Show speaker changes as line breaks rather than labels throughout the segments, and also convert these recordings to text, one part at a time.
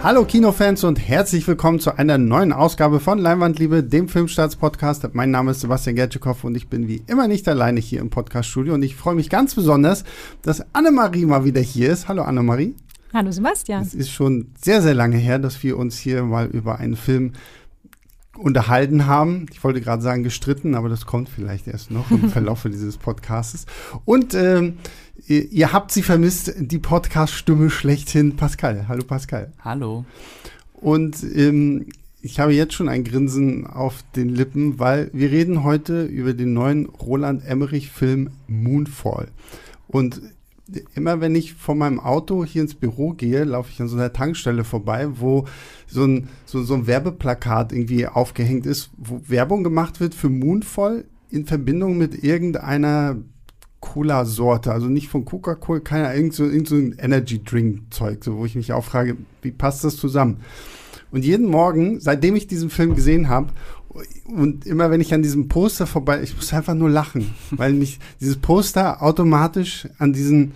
Hallo Kinofans und herzlich willkommen zu einer neuen Ausgabe von Leinwandliebe, dem Filmstarts-Podcast. Mein Name ist Sebastian Gertschikow und ich bin wie immer nicht alleine hier im Podcast-Studio und ich freue mich ganz besonders, dass Annemarie mal wieder hier ist. Hallo Annemarie.
Hallo Sebastian.
Es ist schon sehr, sehr lange her, dass wir uns hier mal über einen Film unterhalten haben. Ich wollte gerade sagen gestritten, aber das kommt vielleicht erst noch im Verlauf dieses Podcasts. Und ähm, ihr, ihr, habt sie vermisst, die Podcast-Stimme schlechthin, Pascal. Hallo Pascal.
Hallo.
Und ähm, ich habe jetzt schon ein Grinsen auf den Lippen, weil wir reden heute über den neuen Roland Emmerich-Film Moonfall. Und immer wenn ich von meinem Auto hier ins Büro gehe, laufe ich an so einer Tankstelle vorbei, wo so ein, so, so ein Werbeplakat irgendwie aufgehängt ist, wo Werbung gemacht wird für Moonfall in Verbindung mit irgendeiner Cola-Sorte, also nicht von Coca-Cola, keiner, irgend so, irgend so ein Energy-Drink-Zeug, so, wo ich mich auch frage, wie passt das zusammen? Und jeden Morgen, seitdem ich diesen Film gesehen habe, und immer wenn ich an diesem Poster vorbei, ich muss einfach nur lachen, weil mich dieses Poster automatisch an diesen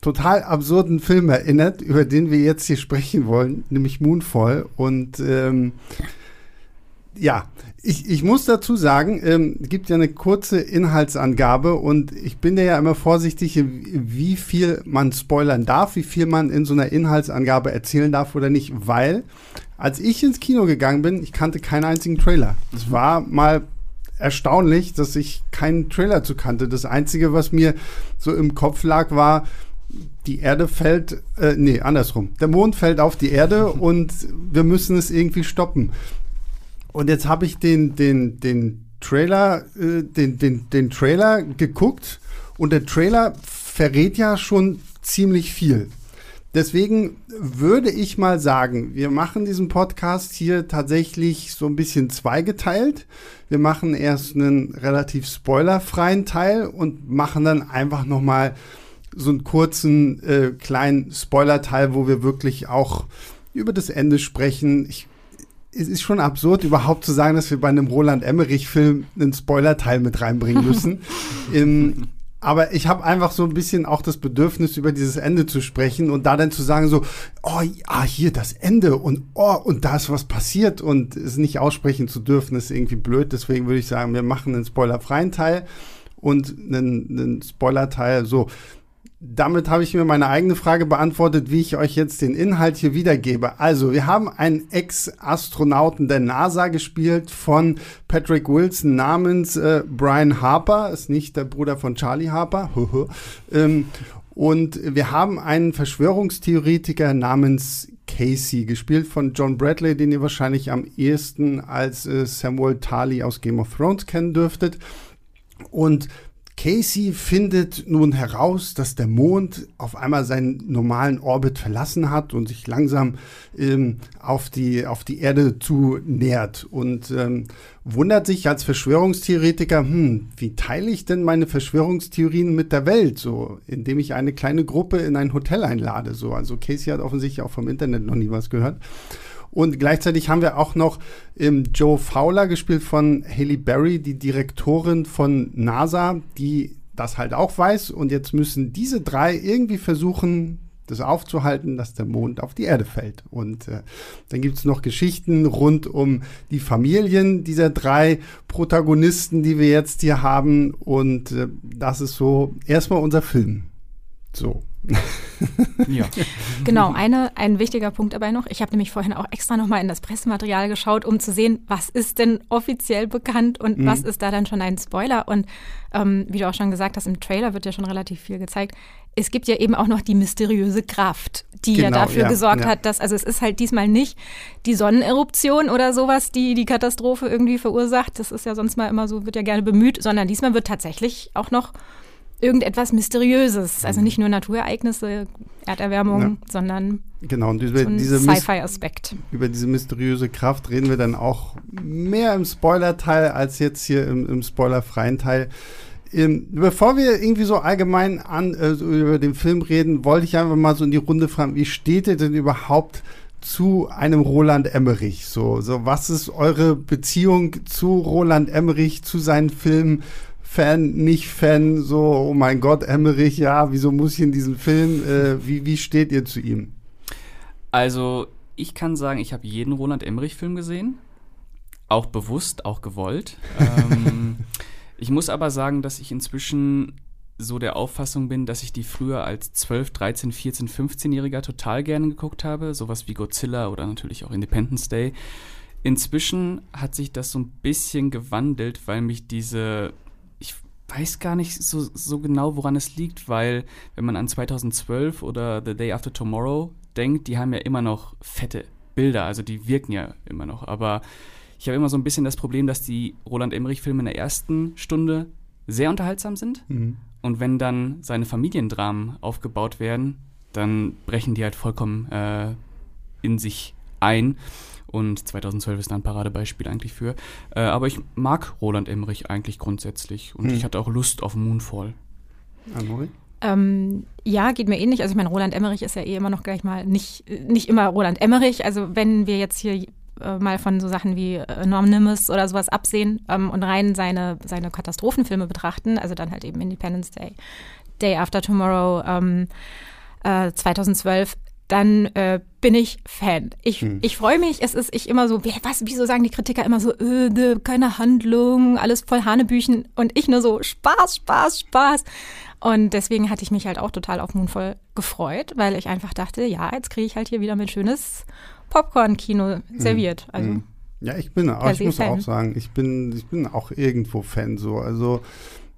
total absurden Film erinnert, über den wir jetzt hier sprechen wollen, nämlich Moonfall. Und ähm, ja, ich, ich muss dazu sagen, ähm, gibt ja eine kurze Inhaltsangabe und ich bin ja immer vorsichtig, wie viel man spoilern darf, wie viel man in so einer Inhaltsangabe erzählen darf oder nicht, weil als ich ins Kino gegangen bin, ich kannte keinen einzigen Trailer. Es mhm. war mal erstaunlich, dass ich keinen Trailer zu kannte. Das Einzige, was mir so im Kopf lag, war, die Erde fällt, äh, nee, andersrum. Der Mond fällt auf die Erde und wir müssen es irgendwie stoppen. Und jetzt habe ich den, den, den Trailer, äh, den, den, den Trailer geguckt und der Trailer verrät ja schon ziemlich viel. Deswegen würde ich mal sagen, wir machen diesen Podcast hier tatsächlich so ein bisschen zweigeteilt. Wir machen erst einen relativ spoilerfreien Teil und machen dann einfach noch mal so einen kurzen äh, kleinen Spoiler-Teil, wo wir wirklich auch über das Ende sprechen. Ich es ist schon absurd, überhaupt zu sagen, dass wir bei einem Roland Emmerich-Film einen Spoiler-Teil mit reinbringen müssen. ähm, aber ich habe einfach so ein bisschen auch das Bedürfnis, über dieses Ende zu sprechen und da dann zu sagen, so, oh, ah, hier das Ende und oh, und da ist was passiert und es nicht aussprechen zu dürfen, ist irgendwie blöd. Deswegen würde ich sagen, wir machen einen spoilerfreien Teil und einen, einen Spoiler-Teil. So, damit habe ich mir meine eigene Frage beantwortet, wie ich euch jetzt den Inhalt hier wiedergebe. Also, wir haben einen Ex-Astronauten der NASA gespielt von Patrick Wilson namens äh, Brian Harper, ist nicht der Bruder von Charlie Harper. ähm, und wir haben einen Verschwörungstheoretiker namens Casey, gespielt von John Bradley, den ihr wahrscheinlich am ehesten als äh, Samuel Tarly aus Game of Thrones kennen dürftet. Und Casey findet nun heraus, dass der Mond auf einmal seinen normalen Orbit verlassen hat und sich langsam ähm, auf, die, auf die Erde zu nähert und ähm, wundert sich als Verschwörungstheoretiker, hm, wie teile ich denn meine Verschwörungstheorien mit der Welt, so, indem ich eine kleine Gruppe in ein Hotel einlade, so. Also Casey hat offensichtlich auch vom Internet noch nie was gehört. Und gleichzeitig haben wir auch noch ähm, Joe Fowler gespielt von Haley Berry, die Direktorin von NASA, die das halt auch weiß. Und jetzt müssen diese drei irgendwie versuchen, das aufzuhalten, dass der Mond auf die Erde fällt. Und äh, dann gibt es noch Geschichten rund um die Familien dieser drei Protagonisten, die wir jetzt hier haben. Und äh, das ist so erstmal unser Film. So.
Ja. Genau, eine, ein wichtiger Punkt dabei noch. Ich habe nämlich vorhin auch extra nochmal in das Pressematerial geschaut, um zu sehen, was ist denn offiziell bekannt und mhm. was ist da dann schon ein Spoiler. Und ähm, wie du auch schon gesagt hast, im Trailer wird ja schon relativ viel gezeigt. Es gibt ja eben auch noch die mysteriöse Kraft, die genau, ja dafür ja, gesorgt ja. hat, dass, also es ist halt diesmal nicht die Sonneneruption oder sowas, die die Katastrophe irgendwie verursacht. Das ist ja sonst mal immer so, wird ja gerne bemüht, sondern diesmal wird tatsächlich auch noch irgendetwas Mysteriöses. Also nicht nur Naturereignisse, Erderwärmung, ja. sondern
genau, und über
so
diese
Sci-Fi-Aspekt.
Über diese mysteriöse Kraft reden wir dann auch mehr im Spoiler-Teil als jetzt hier im, im spoilerfreien Teil. Ähm, bevor wir irgendwie so allgemein an, äh, über den Film reden, wollte ich einfach mal so in die Runde fragen, wie steht ihr denn überhaupt zu einem Roland Emmerich? So, so was ist eure Beziehung zu Roland Emmerich, zu seinen Filmen? Fan, nicht Fan, so, oh mein Gott, Emmerich, ja, wieso muss ich in diesem Film? Äh, wie, wie steht ihr zu ihm?
Also, ich kann sagen, ich habe jeden Roland Emmerich-Film gesehen. Auch bewusst, auch gewollt. ähm, ich muss aber sagen, dass ich inzwischen so der Auffassung bin, dass ich die früher als 12, 13, 14, 15-Jähriger total gerne geguckt habe. Sowas wie Godzilla oder natürlich auch Independence Day. Inzwischen hat sich das so ein bisschen gewandelt, weil mich diese weiß gar nicht so, so genau, woran es liegt, weil wenn man an 2012 oder The Day After Tomorrow denkt, die haben ja immer noch fette Bilder, also die wirken ja immer noch. Aber ich habe immer so ein bisschen das Problem, dass die Roland Emmerich-Filme in der ersten Stunde sehr unterhaltsam sind. Mhm. Und wenn dann seine Familiendramen aufgebaut werden, dann brechen die halt vollkommen äh, in sich ein. Und 2012 ist da ein Paradebeispiel eigentlich für. Äh, aber ich mag Roland Emmerich eigentlich grundsätzlich. Und hm. ich hatte auch Lust auf Moonfall.
Amori? Ähm, ja, geht mir ähnlich. Also ich meine, Roland Emmerich ist ja eh immer noch gleich mal nicht, nicht immer Roland Emmerich. Also wenn wir jetzt hier äh, mal von so Sachen wie Anonymous oder sowas absehen ähm, und rein seine, seine Katastrophenfilme betrachten, also dann halt eben Independence Day, Day After Tomorrow, ähm, äh, 2012, dann äh, bin ich Fan. Ich, hm. ich freue mich. Es ist ich immer so, was, wieso sagen die Kritiker immer so, öde, keine Handlung, alles voll Hanebüchen und ich nur so Spaß, Spaß, Spaß. Und deswegen hatte ich mich halt auch total auf Moonfall gefreut, weil ich einfach dachte, ja, jetzt kriege ich halt hier wieder mein schönes Popcorn-Kino hm. serviert. Also, hm.
Ja, ich bin, auch, ich muss Fan. auch sagen, ich bin, ich bin auch irgendwo Fan so. Also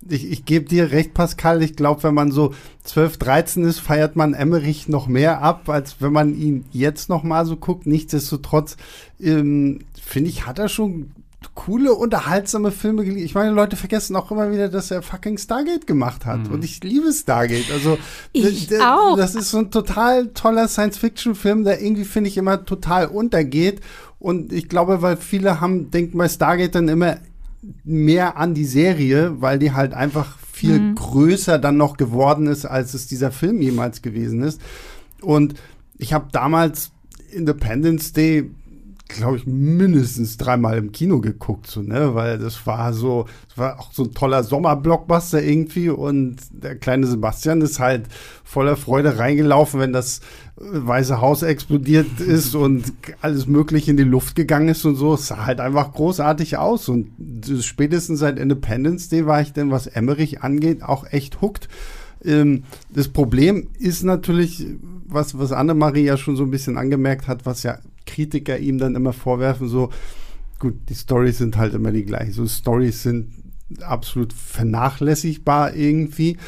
ich, ich gebe dir recht, Pascal. Ich glaube, wenn man so 12, 13 ist, feiert man Emmerich noch mehr ab, als wenn man ihn jetzt noch mal so guckt. Nichtsdestotrotz, ähm, finde ich, hat er schon coole, unterhaltsame Filme geliefert. Ich meine, Leute vergessen auch immer wieder, dass er fucking Stargate gemacht hat. Mhm. Und ich liebe Stargate. Also,
ich auch.
das ist so ein total toller Science-Fiction-Film, der irgendwie, finde ich, immer total untergeht. Und ich glaube, weil viele haben, denken bei Stargate dann immer mehr an die Serie, weil die halt einfach viel mhm. größer dann noch geworden ist, als es dieser Film jemals gewesen ist. Und ich habe damals Independence Day glaube ich, mindestens dreimal im Kino geguckt, so, ne? Weil das war so, das war auch so ein toller Sommerblockbuster irgendwie und der kleine Sebastian ist halt voller Freude reingelaufen, wenn das Weiße Haus explodiert ist und alles mögliche in die Luft gegangen ist und so. Es sah halt einfach großartig aus. Und spätestens seit Independence Day war ich denn, was Emmerich angeht, auch echt hooked. Ähm, das Problem ist natürlich, was, was Annemarie ja schon so ein bisschen angemerkt hat, was ja Kritiker ihm dann immer vorwerfen, so, gut, die Stories sind halt immer die gleichen. So Stories sind absolut vernachlässigbar irgendwie.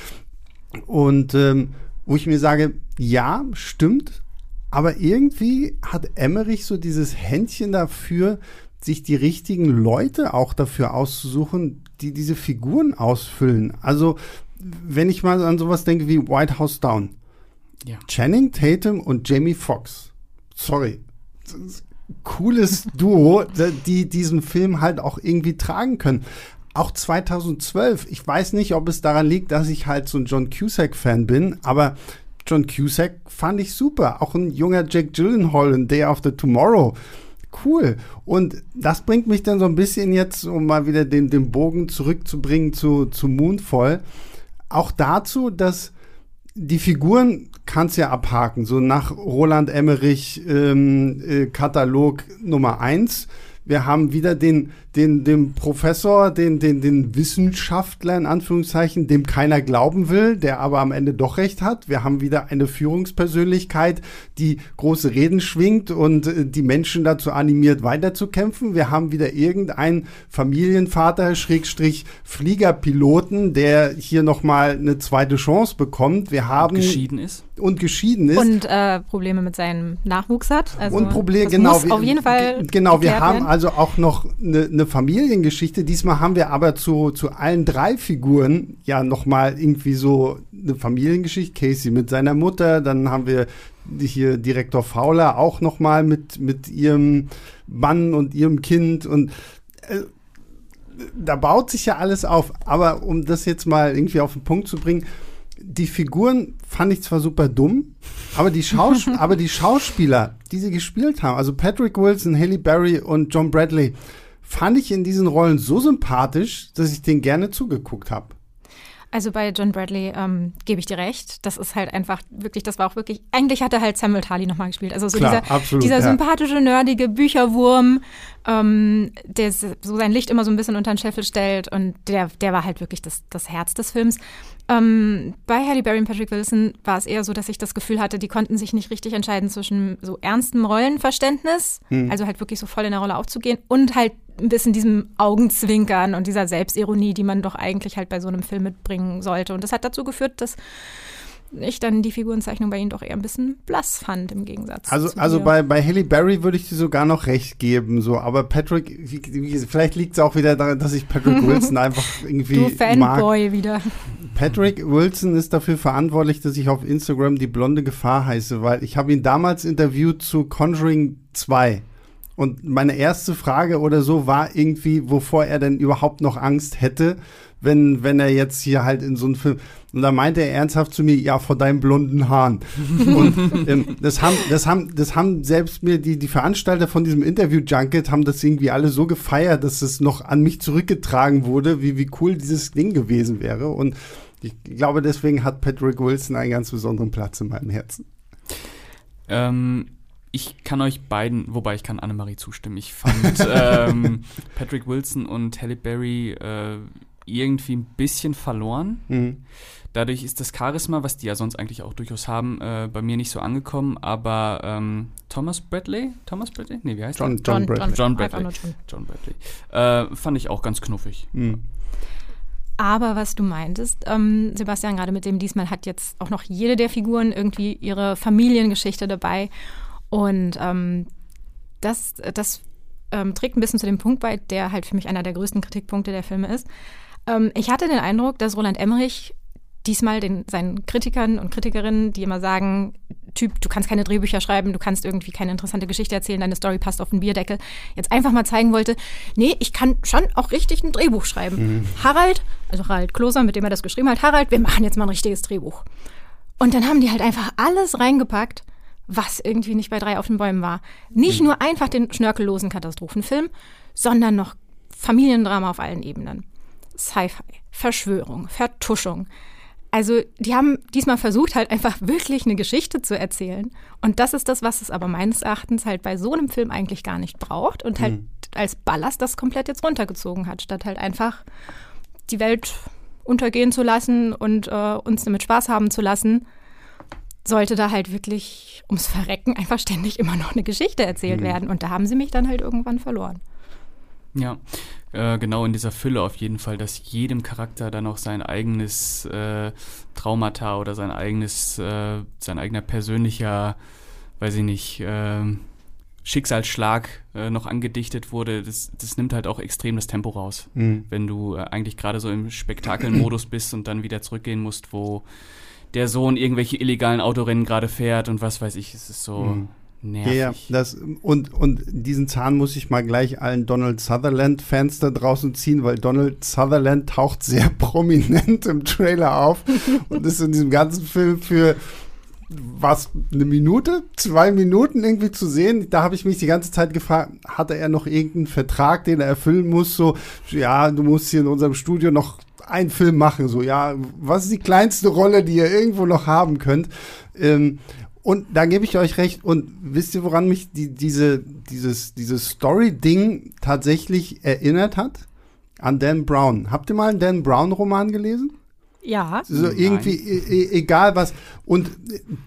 Und ähm, wo ich mir sage, ja, stimmt, aber irgendwie hat Emmerich so dieses Händchen dafür, sich die richtigen Leute auch dafür auszusuchen, die diese Figuren ausfüllen. Also, wenn ich mal an sowas denke wie White House Down. Ja. Channing Tatum und Jamie Foxx. Sorry. Cooles Duo, die diesen Film halt auch irgendwie tragen können auch 2012, ich weiß nicht, ob es daran liegt, dass ich halt so ein John Cusack-Fan bin, aber John Cusack fand ich super. Auch ein junger Jack Gyllenhaal in Day After Tomorrow. Cool. Und das bringt mich dann so ein bisschen jetzt, um mal wieder den, den Bogen zurückzubringen zu, zu Moonfall, auch dazu, dass die Figuren kannst ja abhaken, so nach Roland Emmerich ähm, äh, Katalog Nummer 1 wir haben wieder den, den, den Professor, den, den, den Wissenschaftler in Anführungszeichen, dem keiner glauben will, der aber am Ende doch recht hat. Wir haben wieder eine Führungspersönlichkeit, die große Reden schwingt und äh, die Menschen dazu animiert, weiterzukämpfen. Wir haben wieder irgendeinen Familienvater, Schrägstrich Fliegerpiloten, der hier nochmal eine zweite Chance bekommt. Wir haben. Und
geschieden ist.
Und geschieden ist.
Und äh, Probleme mit seinem Nachwuchs hat.
Also und Probleme, genau.
Muss auf jeden Fall.
Genau, wir haben also also auch noch eine, eine Familiengeschichte. Diesmal haben wir aber zu, zu allen drei Figuren ja nochmal irgendwie so eine Familiengeschichte. Casey mit seiner Mutter, dann haben wir hier Direktor Fowler auch nochmal mit, mit ihrem Mann und ihrem Kind und äh, da baut sich ja alles auf. Aber um das jetzt mal irgendwie auf den Punkt zu bringen, die Figuren fand ich zwar super dumm, aber die, Schaus aber die Schauspieler, die sie gespielt haben, also Patrick Wilson, Haley Berry und John Bradley, fand ich in diesen Rollen so sympathisch, dass ich denen gerne zugeguckt habe.
Also bei John Bradley ähm, gebe ich dir recht. Das ist halt einfach wirklich, das war auch wirklich, eigentlich hat er halt Samuel Tarly nochmal gespielt. Also so
Klar,
dieser,
absolut,
dieser
ja.
sympathische, nerdige Bücherwurm, ähm, der so sein Licht immer so ein bisschen unter den Scheffel stellt und der, der war halt wirklich das, das Herz des Films. Ähm, bei Halle Berry und Patrick Wilson war es eher so, dass ich das Gefühl hatte, die konnten sich nicht richtig entscheiden zwischen so ernstem Rollenverständnis,
Hm.
also halt wirklich so voll in der Rolle aufzugehen und halt ein bisschen diesem Augenzwinkern und dieser Selbstironie, die man doch eigentlich halt bei so einem Film mitbringen sollte. Und das hat dazu geführt, dass ich dann die Figurenzeichnung bei ihnen doch eher ein bisschen blass fand im Gegensatz.
Also, also bei, bei Halle Berry würde ich dir sogar noch recht geben, so, aber Patrick, vielleicht liegt es auch wieder daran, dass ich Patrick Wilson einfach irgendwie
du
mag.
Fanboy wieder.
Patrick Wilson ist dafür verantwortlich, dass ich auf Instagram die blonde Gefahr heiße, weil ich habe ihn damals interviewt zu Conjuring 2. Und meine erste Frage oder so war irgendwie, wovor er denn überhaupt noch Angst hätte, wenn, wenn er jetzt hier halt in so einen Film. Und da meinte er ernsthaft zu mir, ja, vor deinen blonden Haaren. Und ähm, das haben, das haben, das haben selbst mir die, die Veranstalter von diesem Interview-Junket haben das irgendwie alle so gefeiert, dass es noch an mich zurückgetragen wurde, wie, wie cool dieses Ding gewesen wäre. Und ich glaube, deswegen hat Patrick Wilson einen ganz besonderen Platz in meinem Herzen.
Ähm, ich kann euch beiden, wobei ich kann Annemarie zustimmen. Ich fand ähm, Patrick Wilson und Halle Berry äh, irgendwie ein bisschen verloren.
Mhm.
Dadurch ist das Charisma, was die ja sonst eigentlich auch durchaus haben, äh, bei mir nicht so angekommen. Aber ähm, Thomas Bradley? Thomas Bradley? Nee, wie heißt
John,
der?
John, Bradley.
John Bradley.
nur John.
John Bradley. Äh, fand ich auch ganz knuffig.
Mhm.
Aber was du meintest, ähm, Sebastian, gerade mit dem diesmal hat jetzt auch noch jede der Figuren irgendwie ihre Familiengeschichte dabei. Und ähm, das, das ähm, trägt ein bisschen zu dem Punkt bei, der halt für mich einer der größten Kritikpunkte der Filme ist. Ähm, ich hatte den Eindruck, dass Roland Emmerich diesmal den, seinen Kritikern und Kritikerinnen, die immer sagen, Typ, du kannst keine Drehbücher schreiben, du kannst irgendwie keine interessante Geschichte erzählen, deine Story passt auf den Bierdeckel, jetzt einfach mal zeigen wollte, nee, ich kann schon auch richtig ein Drehbuch schreiben. Harald, also Harald Kloser, mit dem er das geschrieben hat, Harald, wir machen jetzt mal ein richtiges Drehbuch. Und dann haben die halt einfach alles reingepackt, was irgendwie nicht bei drei auf den Bäumen war. Nicht nur einfach den schnörkellosen Katastrophenfilm, sondern noch Familiendrama auf allen Ebenen. Sci-Fi, Verschwörung, Vertuschung. Also die haben diesmal versucht, halt einfach wirklich eine Geschichte zu erzählen. Und das ist das, was es aber meines Erachtens halt bei so einem Film eigentlich gar nicht braucht und halt als Ballast das komplett jetzt runtergezogen hat, statt halt einfach die Welt untergehen zu lassen und äh, uns damit Spaß haben zu lassen, sollte da halt wirklich ums Verrecken einfach ständig immer noch eine Geschichte erzählt werden. Und da haben sie mich dann halt irgendwann verloren.
Ja, äh, genau in dieser Fülle auf jeden Fall, dass jedem Charakter dann auch sein eigenes äh, Traumata oder sein eigenes, äh, sein eigener persönlicher, weiß ich nicht, äh, Schicksalsschlag äh, noch angedichtet wurde, das, das nimmt halt auch extrem das Tempo raus.
Mhm.
Wenn du äh, eigentlich gerade so im Spektakelmodus bist und dann wieder zurückgehen musst, wo der Sohn irgendwelche illegalen Autorennen gerade fährt und was weiß ich, es ist so
Mhm.
nervig.
Ja, ja, das, und, und diesen Zahn muss ich mal gleich allen Donald Sutherland-Fans da draußen ziehen, weil Donald Sutherland taucht sehr prominent im Trailer auf und ist in diesem ganzen Film für was, eine Minute, zwei Minuten irgendwie zu sehen. Da habe ich mich die ganze Zeit gefragt, hatte er noch irgendeinen Vertrag, den er erfüllen muss? So, ja, du musst hier in unserem Studio noch einen Film machen. So, ja, was ist die kleinste Rolle, die ihr irgendwo noch haben könnt? Ähm, und da gebe ich euch recht. Und wisst ihr, woran mich die, diese, dieses, dieses Story-Ding tatsächlich erinnert hat? An Dan Brown. Habt ihr mal einen Dan Brown-Roman gelesen?
Ja.
So
Nein.
irgendwie, e e egal was. Und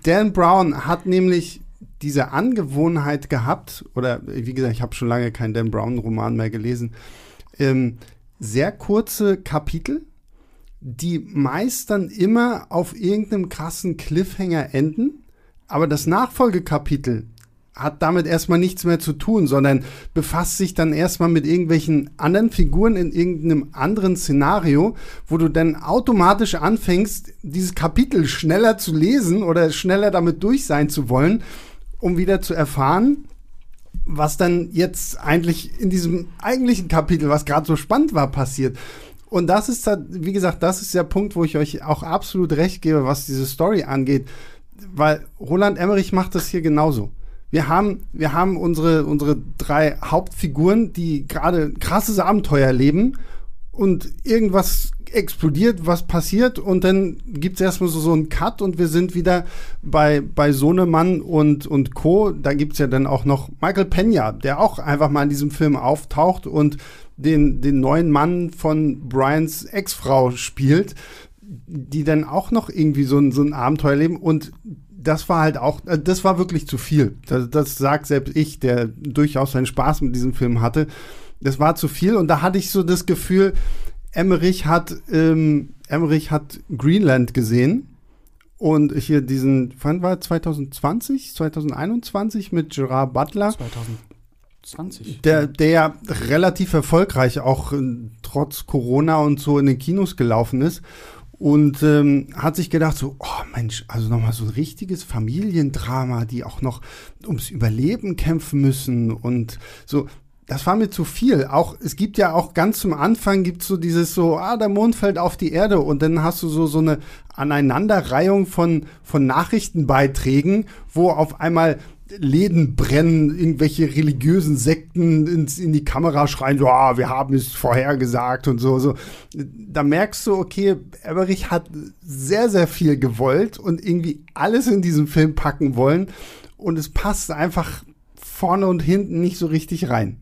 Dan Brown hat nämlich diese Angewohnheit gehabt, oder wie gesagt, ich habe schon lange keinen Dan Brown-Roman mehr gelesen, ähm, sehr kurze Kapitel, die meist dann immer auf irgendeinem krassen Cliffhanger enden, aber das Nachfolgekapitel hat damit erstmal nichts mehr zu tun, sondern befasst sich dann erstmal mit irgendwelchen anderen Figuren in irgendeinem anderen Szenario, wo du dann automatisch anfängst, dieses Kapitel schneller zu lesen oder schneller damit durch sein zu wollen, um wieder zu erfahren, was dann jetzt eigentlich in diesem eigentlichen Kapitel, was gerade so spannend war, passiert. Und das ist, wie gesagt, das ist der Punkt, wo ich euch auch absolut recht gebe, was diese Story angeht. Weil Roland Emmerich macht das hier genauso. Wir haben, wir haben unsere, unsere drei Hauptfiguren, die gerade krasses Abenteuer leben und irgendwas explodiert, was passiert und dann gibt es erstmal so, so einen Cut und wir sind wieder bei, bei Sohnemann und, und Co. Da gibt es ja dann auch noch Michael Pena, der auch einfach mal in diesem Film auftaucht und den, den neuen Mann von Brians Ex-Frau spielt, die dann auch noch irgendwie so ein, so ein Abenteuer leben und das war halt auch, äh, das war wirklich zu viel. Das, das sagt selbst ich, der durchaus seinen Spaß mit diesem Film hatte. Das war zu viel und da hatte ich so das Gefühl, Emmerich hat, ähm, Emmerich hat Greenland gesehen und hier diesen, wann war 2020, 2021 mit Gerard Butler.
2020.
Der, der ja relativ erfolgreich auch äh, trotz Corona und so in den Kinos gelaufen ist und ähm, hat sich gedacht so, oh Mensch, also nochmal so ein richtiges Familiendrama, die auch noch ums Überleben kämpfen müssen und so. Das war mir zu viel. Auch es gibt ja auch ganz zum Anfang gibt's so dieses so, ah, der Mond fällt auf die Erde und dann hast du so so eine Aneinanderreihung von von Nachrichtenbeiträgen, wo auf einmal Läden brennen, irgendwelche religiösen Sekten ins, in die Kamera schreien, so, ah, wir haben es vorhergesagt und so, so. Da merkst du, okay, Emmerich hat sehr, sehr viel gewollt und irgendwie alles in diesen Film packen wollen und es passt einfach vorne und hinten nicht so richtig rein.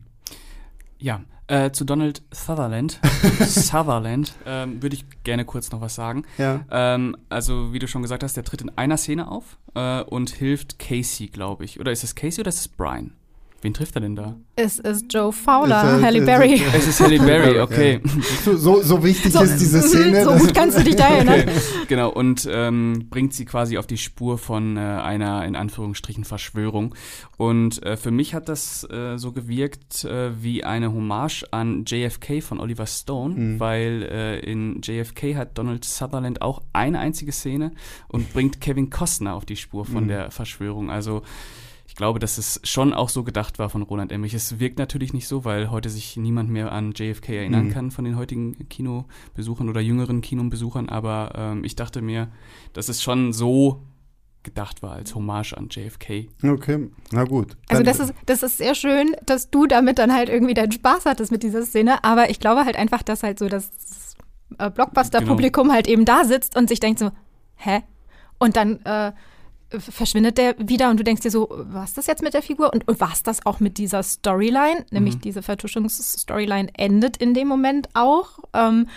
Ja, äh, zu Donald Sutherland, Sutherland, ähm, würde ich gerne kurz noch was sagen.
Ja.
Ähm, also, wie du schon gesagt hast, der tritt in einer Szene auf äh, und hilft Casey, glaube ich. Oder ist es Casey oder ist es Brian? Wen trifft er denn da?
Es ist Joe Fowler,
Ist er-
Halle Berry.
Es ist Halle Berry, okay.
So, so wichtig
So,
ist diese Szene.
So gut kannst du dich da erinnern.
Okay, genau, und ähm, bringt sie quasi auf die Spur von äh, einer, in Anführungsstrichen, Verschwörung. Und äh, für mich hat das äh, so gewirkt äh, wie eine Hommage an JFK von Oliver Stone,
Mhm.
weil äh, in JFK hat Donald Sutherland auch eine einzige Szene und bringt Kevin Costner auf die Spur von
Mhm.
der Verschwörung. Also glaube, dass es schon auch so gedacht war von Roland Emmerich. Es wirkt natürlich nicht so, weil heute sich niemand mehr an JFK erinnern
Mhm.
kann von den heutigen Kinobesuchern oder jüngeren Kinobesuchern. Aber ähm, ich dachte mir, dass es schon so gedacht war als Hommage an JFK.
Okay, na gut.
Also das ist, das ist sehr schön, dass du damit dann halt irgendwie deinen Spaß hattest mit dieser Szene, aber ich glaube halt einfach, dass halt so das äh, Blockbuster-Publikum halt eben da sitzt und sich denkt so, hä? Und dann äh, verschwindet der wieder und du denkst dir so, was das jetzt mit der Figur? Und, und was das auch mit dieser Storyline? Nämlich diese Vertuschungsstoryline endet in dem Moment auch. Ähm,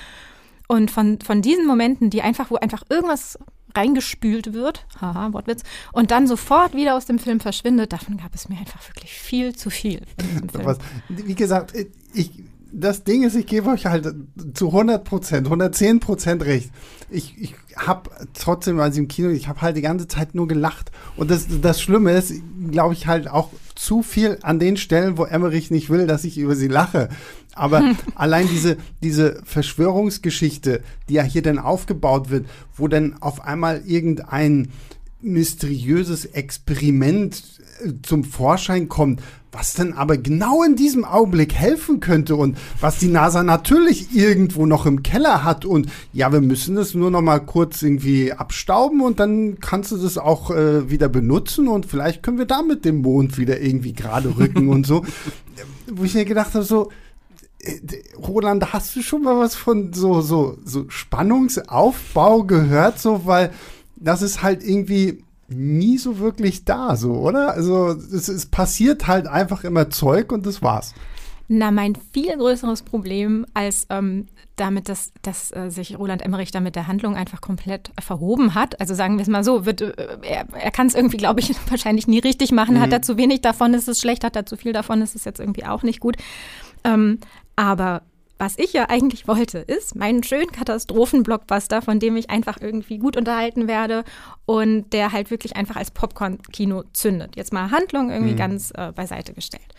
und von, von diesen Momenten, die einfach, wo einfach irgendwas reingespült wird, haha, Wortwitz, und dann sofort wieder aus dem Film verschwindet, davon gab es mir einfach wirklich viel zu viel in diesem Film.
Was, wie gesagt, ich, das Ding ist, ich gebe euch halt zu 100 Prozent, 110 Prozent recht. Ich, ich habe trotzdem, als ich im Kino, ich habe halt die ganze Zeit nur gelacht. Und das, das Schlimme ist, glaube ich, halt auch zu viel an den Stellen, wo Emmerich nicht will, dass ich über sie lache. Aber allein diese, diese Verschwörungsgeschichte, die ja hier dann aufgebaut wird, wo dann auf einmal irgendein mysteriöses Experiment äh, zum Vorschein kommt, was dann aber genau in diesem Augenblick helfen könnte und was die NASA natürlich irgendwo noch im Keller hat und ja, wir müssen das nur noch mal kurz irgendwie abstauben und dann kannst du das auch äh, wieder benutzen und vielleicht können wir damit den Mond wieder irgendwie gerade rücken und so. Wo ich mir gedacht habe, so, äh, Roland, hast du schon mal was von so, so, so Spannungsaufbau gehört, so, weil das ist halt irgendwie nie so wirklich da, so, oder? Also, es, es passiert halt einfach immer Zeug und das war's.
Na, mein viel größeres Problem als ähm, damit, dass, dass äh, sich Roland Emmerich da mit der Handlung einfach komplett verhoben hat. Also sagen wir es mal so, wird, äh, er, er kann es irgendwie, glaube ich, wahrscheinlich nie richtig machen. Hat er zu wenig davon, ist es schlecht, hat er zu viel davon, ist es jetzt irgendwie auch nicht gut. Ähm, aber was ich ja eigentlich wollte, ist meinen schönen Katastrophen-Blockbuster, von dem ich einfach irgendwie gut unterhalten werde und der halt wirklich einfach als Popcorn-Kino zündet. Jetzt mal Handlung irgendwie ganz äh, beiseite gestellt.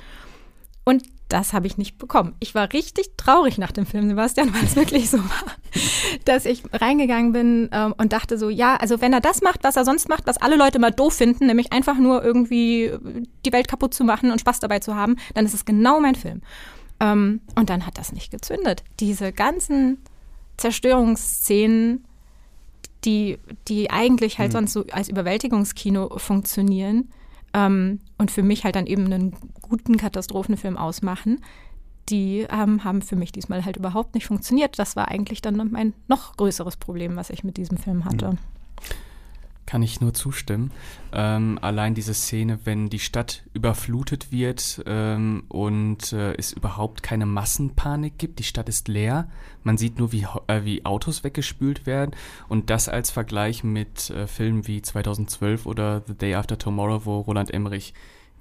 Und das habe ich nicht bekommen. Ich war richtig traurig nach dem Film, Sebastian, weil es wirklich so war, dass ich reingegangen bin ähm, und dachte so, ja, also wenn er das macht, was er sonst macht, was alle Leute mal doof finden, nämlich einfach nur irgendwie die Welt kaputt zu machen und Spaß dabei zu haben, dann ist es genau mein Film. Ähm, und dann hat das nicht gezündet. Diese ganzen Zerstörungsszenen, die, die eigentlich halt sonst so als Überwältigungskino funktionieren ähm, und für mich halt dann eben einen guten Katastrophenfilm ausmachen, die ähm, haben für mich diesmal halt überhaupt nicht funktioniert. Das war eigentlich dann mein noch größeres Problem, was ich mit diesem Film hatte. Mhm.
Kann ich nur zustimmen. Ähm, allein diese Szene, wenn die Stadt überflutet wird ähm, und äh, es überhaupt keine Massenpanik gibt, die Stadt ist leer, man sieht nur, wie, äh, wie Autos weggespült werden und das als Vergleich mit äh, Filmen wie 2012 oder The Day After Tomorrow, wo Roland Emmerich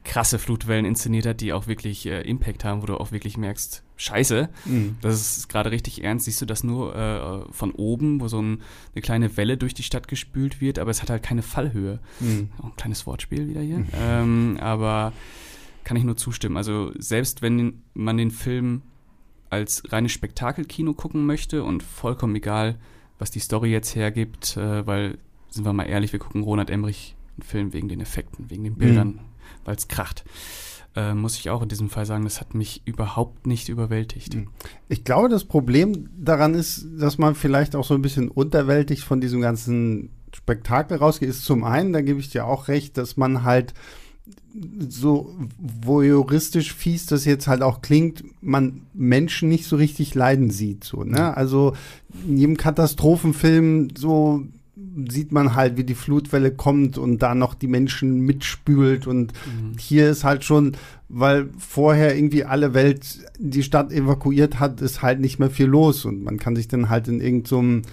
krasse Flutwellen inszeniert hat, die auch wirklich äh, Impact haben, wo du auch wirklich merkst, scheiße, mhm. das ist gerade richtig ernst, siehst du das nur äh, von oben, wo so ein, eine kleine Welle durch die Stadt gespült wird, aber es hat halt keine Fallhöhe. Mhm. Auch ein kleines Wortspiel wieder hier. Mhm. Ähm, aber kann ich nur zustimmen. Also selbst wenn man den Film als reines Spektakelkino gucken möchte und vollkommen egal, was die Story jetzt hergibt, äh, weil, sind wir mal ehrlich, wir gucken Ronald Emmerich einen Film wegen den Effekten, wegen den Bildern, mhm weil es kracht. Äh, muss ich auch in diesem Fall sagen, das hat mich überhaupt nicht überwältigt. Hm.
Ich glaube, das Problem daran ist, dass man vielleicht auch so ein bisschen unterwältigt von diesem ganzen Spektakel rausgeht. Ist zum einen, da gebe ich dir auch recht, dass man halt so voyeuristisch fies das jetzt halt auch klingt, man Menschen nicht so richtig leiden sieht. So, ne? Also in jedem Katastrophenfilm so sieht man halt, wie die Flutwelle kommt und da noch die Menschen mitspült. Und mhm. hier ist halt schon, weil vorher irgendwie alle Welt die Stadt evakuiert hat, ist halt nicht mehr viel los. Und man kann sich dann halt in irgendeinem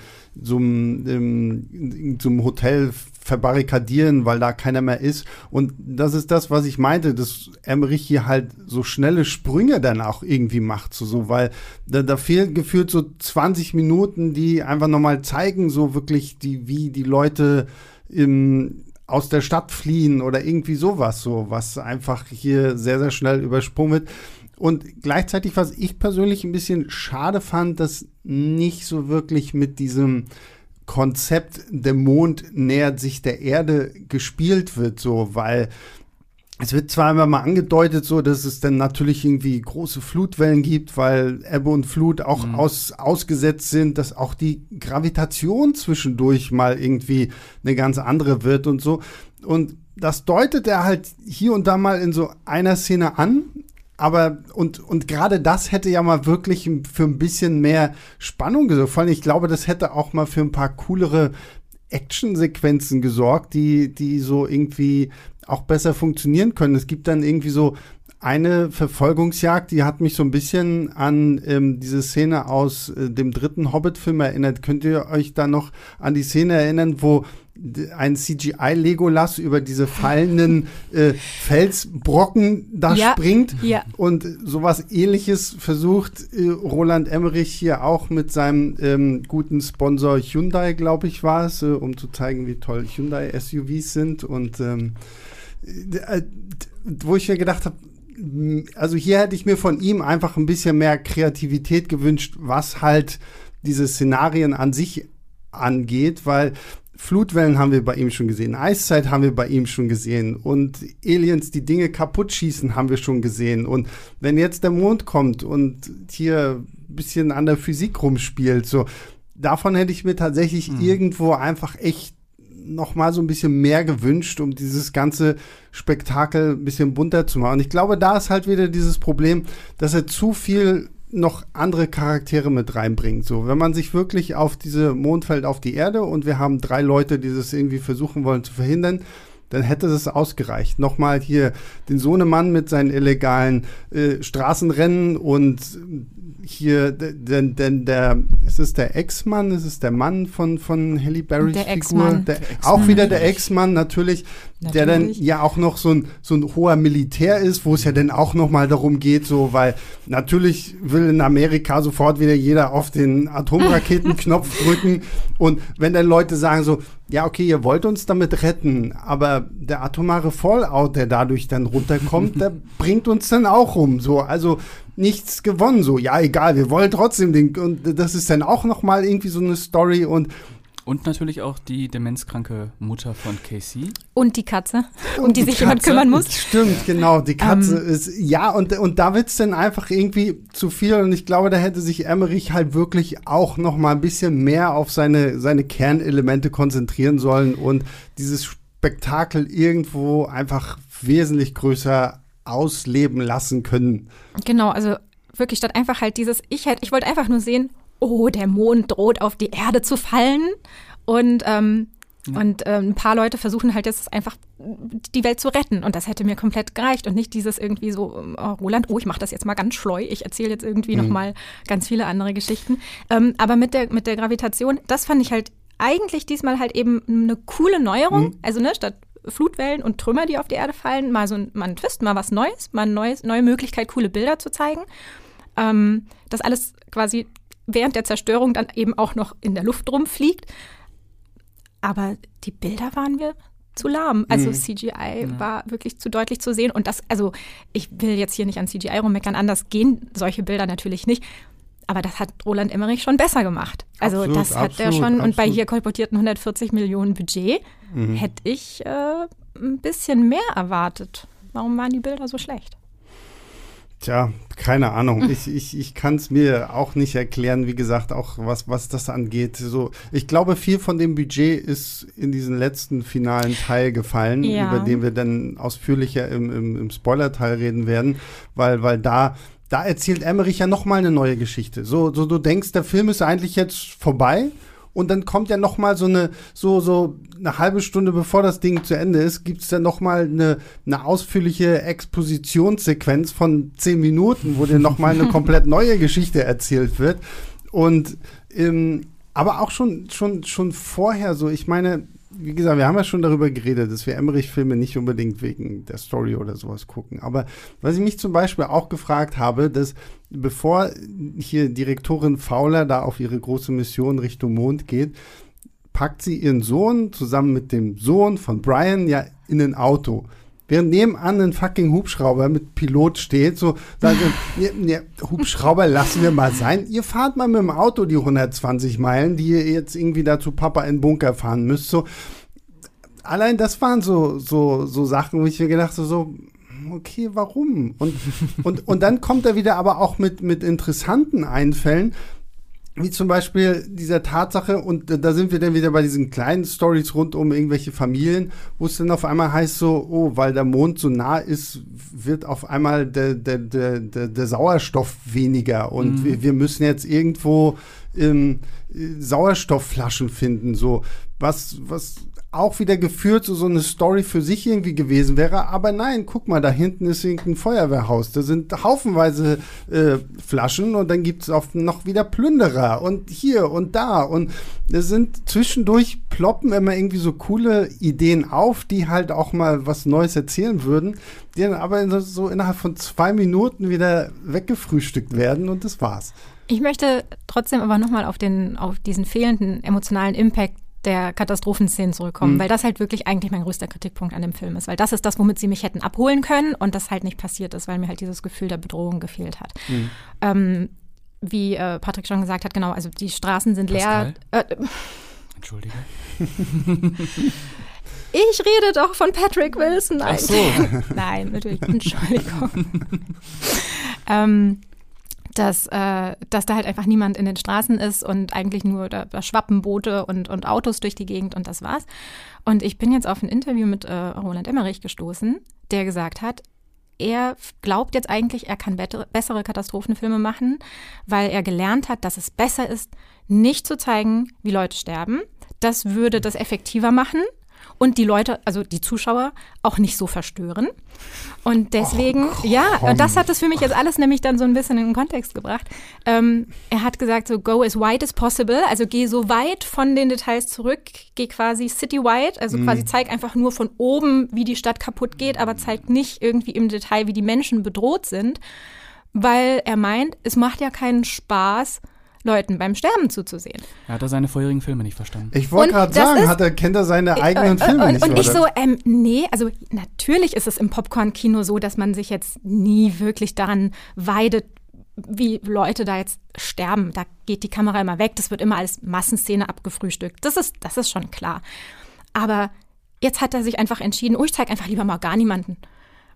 so einem, in so einem Hotel verbarrikadieren, weil da keiner mehr ist. Und das ist das, was ich meinte, dass Emmerich hier halt so schnelle Sprünge dann auch irgendwie macht, so, so weil da, da fehlt gefühlt so 20 Minuten, die einfach nochmal zeigen, so wirklich die, wie die Leute im, aus der Stadt fliehen oder irgendwie sowas, so, was einfach hier sehr, sehr schnell übersprungen wird. Und gleichzeitig, was ich persönlich ein bisschen schade fand, dass nicht so wirklich mit diesem Konzept, der Mond nähert sich der Erde gespielt wird, so, weil es wird zwar immer mal angedeutet, so, dass es dann natürlich irgendwie große Flutwellen gibt, weil Ebbe und Flut auch mhm. aus, ausgesetzt sind, dass auch die Gravitation zwischendurch mal irgendwie eine ganz andere wird und so. Und das deutet er halt hier und da mal in so einer Szene an, aber und, und gerade das hätte ja mal wirklich für ein bisschen mehr Spannung gesorgt. Vor allem, ich glaube, das hätte auch mal für ein paar coolere Actionsequenzen gesorgt, die, die so irgendwie auch besser funktionieren können. Es gibt dann irgendwie so eine Verfolgungsjagd, die hat mich so ein bisschen an ähm, diese Szene aus äh, dem dritten Hobbit-Film erinnert. Könnt ihr euch da noch an die Szene erinnern, wo ein CGI-Legolas über diese fallenden äh, Felsbrocken da ja, springt. Ja. Und sowas ähnliches versucht äh, Roland Emmerich hier auch mit seinem ähm, guten Sponsor Hyundai, glaube ich, war es, äh, um zu zeigen, wie toll Hyundai-SUVs sind. Und ähm, äh, wo ich mir gedacht habe, also hier hätte ich mir von ihm einfach ein bisschen mehr Kreativität gewünscht, was halt diese Szenarien an sich angeht, weil Flutwellen haben wir bei ihm schon gesehen, Eiszeit haben wir bei ihm schon gesehen und Aliens, die Dinge kaputt schießen, haben wir schon gesehen. Und wenn jetzt der Mond kommt und hier ein bisschen an der Physik rumspielt, so, davon hätte ich mir tatsächlich mhm. irgendwo einfach echt noch mal so ein bisschen mehr gewünscht, um dieses ganze Spektakel ein bisschen bunter zu machen. Und ich glaube, da ist halt wieder dieses Problem, dass er zu viel noch andere Charaktere mit reinbringt. So, wenn man sich wirklich auf diese Mond fällt auf die Erde und wir haben drei Leute, die das irgendwie versuchen wollen zu verhindern, dann hätte es ausgereicht. Nochmal hier den Sohnemann mit seinen illegalen äh, Straßenrennen und hier, denn, denn der, ist es der Ex-Mann, ist es der Mann von, von Halle Berrys
der Figur? Der,
Ex auch wieder der Ex-Mann, natürlich, natürlich, der dann ja auch noch so ein, so ein hoher Militär ist, wo es ja dann auch noch mal darum geht, so, weil natürlich will in Amerika sofort wieder jeder auf den Atomraketenknopf drücken und wenn dann Leute sagen so, ja, okay, ihr wollt uns damit retten, aber der atomare Fallout, der dadurch dann runterkommt, der bringt uns dann auch um. So, also nichts gewonnen. So, ja, egal, wir wollen trotzdem den. Und das ist dann auch noch mal irgendwie so eine Story und
und natürlich auch die demenzkranke Mutter von Casey.
Und die Katze, um und die, die sich Katze. jemand kümmern muss.
Stimmt, genau. Die Katze. Ähm. ist, ja, und, und da wird's dann einfach irgendwie zu viel. Und ich glaube, da hätte sich Emmerich halt wirklich auch noch mal ein bisschen mehr auf seine, seine Kernelemente konzentrieren sollen und dieses Spektakel irgendwo einfach wesentlich größer ausleben lassen können.
Genau, also wirklich statt einfach halt dieses, ich hätte, ich wollte einfach nur sehen, oh, der Mond droht auf die Erde zu fallen. Und ähm, ja. Und ähm, ein paar Leute versuchen halt jetzt einfach die Welt zu retten. Und das hätte mir komplett gereicht. Und nicht dieses irgendwie so, oh, Roland, oh, ich mache das jetzt mal ganz schleu. Ich erzähle jetzt irgendwie mhm. nochmal ganz viele andere Geschichten. Ähm, aber mit der, mit der Gravitation, das fand ich halt eigentlich diesmal halt eben eine coole Neuerung. Mhm. Also ne, statt Flutwellen und Trümmer, die auf die Erde fallen, mal so ein, mal ein Twist, mal was Neues, mal eine neue Möglichkeit, coole Bilder zu zeigen. Ähm, das alles quasi während der Zerstörung dann eben auch noch in der Luft rumfliegt. Aber die Bilder waren mir zu lahm. Also mhm. CGI ja. war wirklich zu deutlich zu sehen. Und das, also ich will jetzt hier nicht an CGI rummeckern, anders gehen solche Bilder natürlich nicht. Aber das hat Roland Emmerich schon besser gemacht. Also absolut, das hat er schon. Absolut. Und bei hier kolportierten 140 Millionen Budget mhm. hätte ich äh, ein bisschen mehr erwartet. Warum waren die Bilder so schlecht?
Tja, keine Ahnung. Ich, ich, ich kann es mir auch nicht erklären, wie gesagt, auch was, was das angeht. So, ich glaube, viel von dem Budget ist in diesen letzten finalen Teil gefallen, ja. über den wir dann ausführlicher im, im, im Spoiler-Teil reden werden, weil, weil da da erzählt Emmerich ja noch mal eine neue Geschichte. So, so du denkst, der Film ist eigentlich jetzt vorbei und dann kommt ja noch mal so eine so so eine halbe Stunde bevor das Ding zu Ende ist, gibt es dann noch mal eine, eine ausführliche Expositionssequenz von zehn Minuten, wo dir noch mal eine komplett neue Geschichte erzählt wird und ähm, aber auch schon schon schon vorher so. Ich meine, wie gesagt, wir haben ja schon darüber geredet, dass wir Emmerich-Filme nicht unbedingt wegen der Story oder sowas gucken. Aber was ich mich zum Beispiel auch gefragt habe, dass bevor hier Direktorin Fowler da auf ihre große Mission Richtung Mond geht, packt sie ihren Sohn zusammen mit dem Sohn von Brian ja in ein Auto während nebenan ein fucking Hubschrauber mit Pilot steht, so sagen wir, ne, Hubschrauber lassen wir mal sein. Ihr fahrt mal mit dem Auto die 120 Meilen, die ihr jetzt irgendwie dazu Papa in den Bunker fahren müsst. So, allein das waren so, so, so Sachen, wo ich mir gedacht habe, so, okay, warum? Und, und, und dann kommt er wieder aber auch mit, mit interessanten Einfällen, wie zum Beispiel dieser Tatsache, und da sind wir dann wieder bei diesen kleinen Stories rund um irgendwelche Familien, wo es dann auf einmal heißt so, oh, weil der Mond so nah ist, wird auf einmal der, der, der, der, der Sauerstoff weniger und mhm. wir, wir, müssen jetzt irgendwo ähm, Sauerstoffflaschen finden, so was, was auch wieder geführt, so, so eine Story für sich irgendwie gewesen wäre. Aber nein, guck mal, da hinten ist irgendein Feuerwehrhaus. Da sind haufenweise äh, Flaschen und dann gibt es auch noch wieder Plünderer und hier und da. Und es sind zwischendurch ploppen immer irgendwie so coole Ideen auf, die halt auch mal was Neues erzählen würden, die dann aber so innerhalb von zwei Minuten wieder weggefrühstückt werden und das war's.
Ich möchte trotzdem aber nochmal auf, auf diesen fehlenden emotionalen Impact der Katastrophenszenen zurückkommen, mhm. weil das halt wirklich eigentlich mein größter Kritikpunkt an dem Film ist, weil das ist das, womit sie mich hätten abholen können und das halt nicht passiert ist, weil mir halt dieses Gefühl der Bedrohung gefehlt hat. Mhm. Ähm, wie äh, Patrick schon gesagt hat, genau, also die Straßen sind leer. Äh, Entschuldige. Ich rede doch von Patrick Wilson. Nein, Ach so. Nein natürlich. Entschuldigung. ähm, dass, äh, dass da halt einfach niemand in den Straßen ist und eigentlich nur da, da schwappen Boote und, und Autos durch die Gegend und das war's. Und ich bin jetzt auf ein Interview mit äh, Roland Emmerich gestoßen, der gesagt hat, er glaubt jetzt eigentlich, er kann bessere Katastrophenfilme machen, weil er gelernt hat, dass es besser ist, nicht zu zeigen, wie Leute sterben. Das würde das effektiver machen und die Leute, also die Zuschauer, auch nicht so verstören. Und deswegen, oh, ja, das hat das für mich jetzt alles nämlich dann so ein bisschen in den Kontext gebracht. Ähm, er hat gesagt, so go as wide as possible, also geh so weit von den Details zurück, geh quasi citywide, also mm. quasi zeig einfach nur von oben, wie die Stadt kaputt geht, aber zeig nicht irgendwie im Detail, wie die Menschen bedroht sind, weil er meint, es macht ja keinen Spaß, Leuten beim Sterben zuzusehen.
Er hat er seine vorherigen Filme nicht verstanden.
Ich wollte gerade sagen, ist, hat er, kennt er seine eigenen äh, Filme
und,
nicht?
Und ich so, ähm, nee, also natürlich ist es im Popcorn-Kino so, dass man sich jetzt nie wirklich daran weidet, wie Leute da jetzt sterben. Da geht die Kamera immer weg, das wird immer als Massenszene abgefrühstückt. Das ist, das ist schon klar. Aber jetzt hat er sich einfach entschieden, oh, ich zeige einfach lieber mal gar niemanden.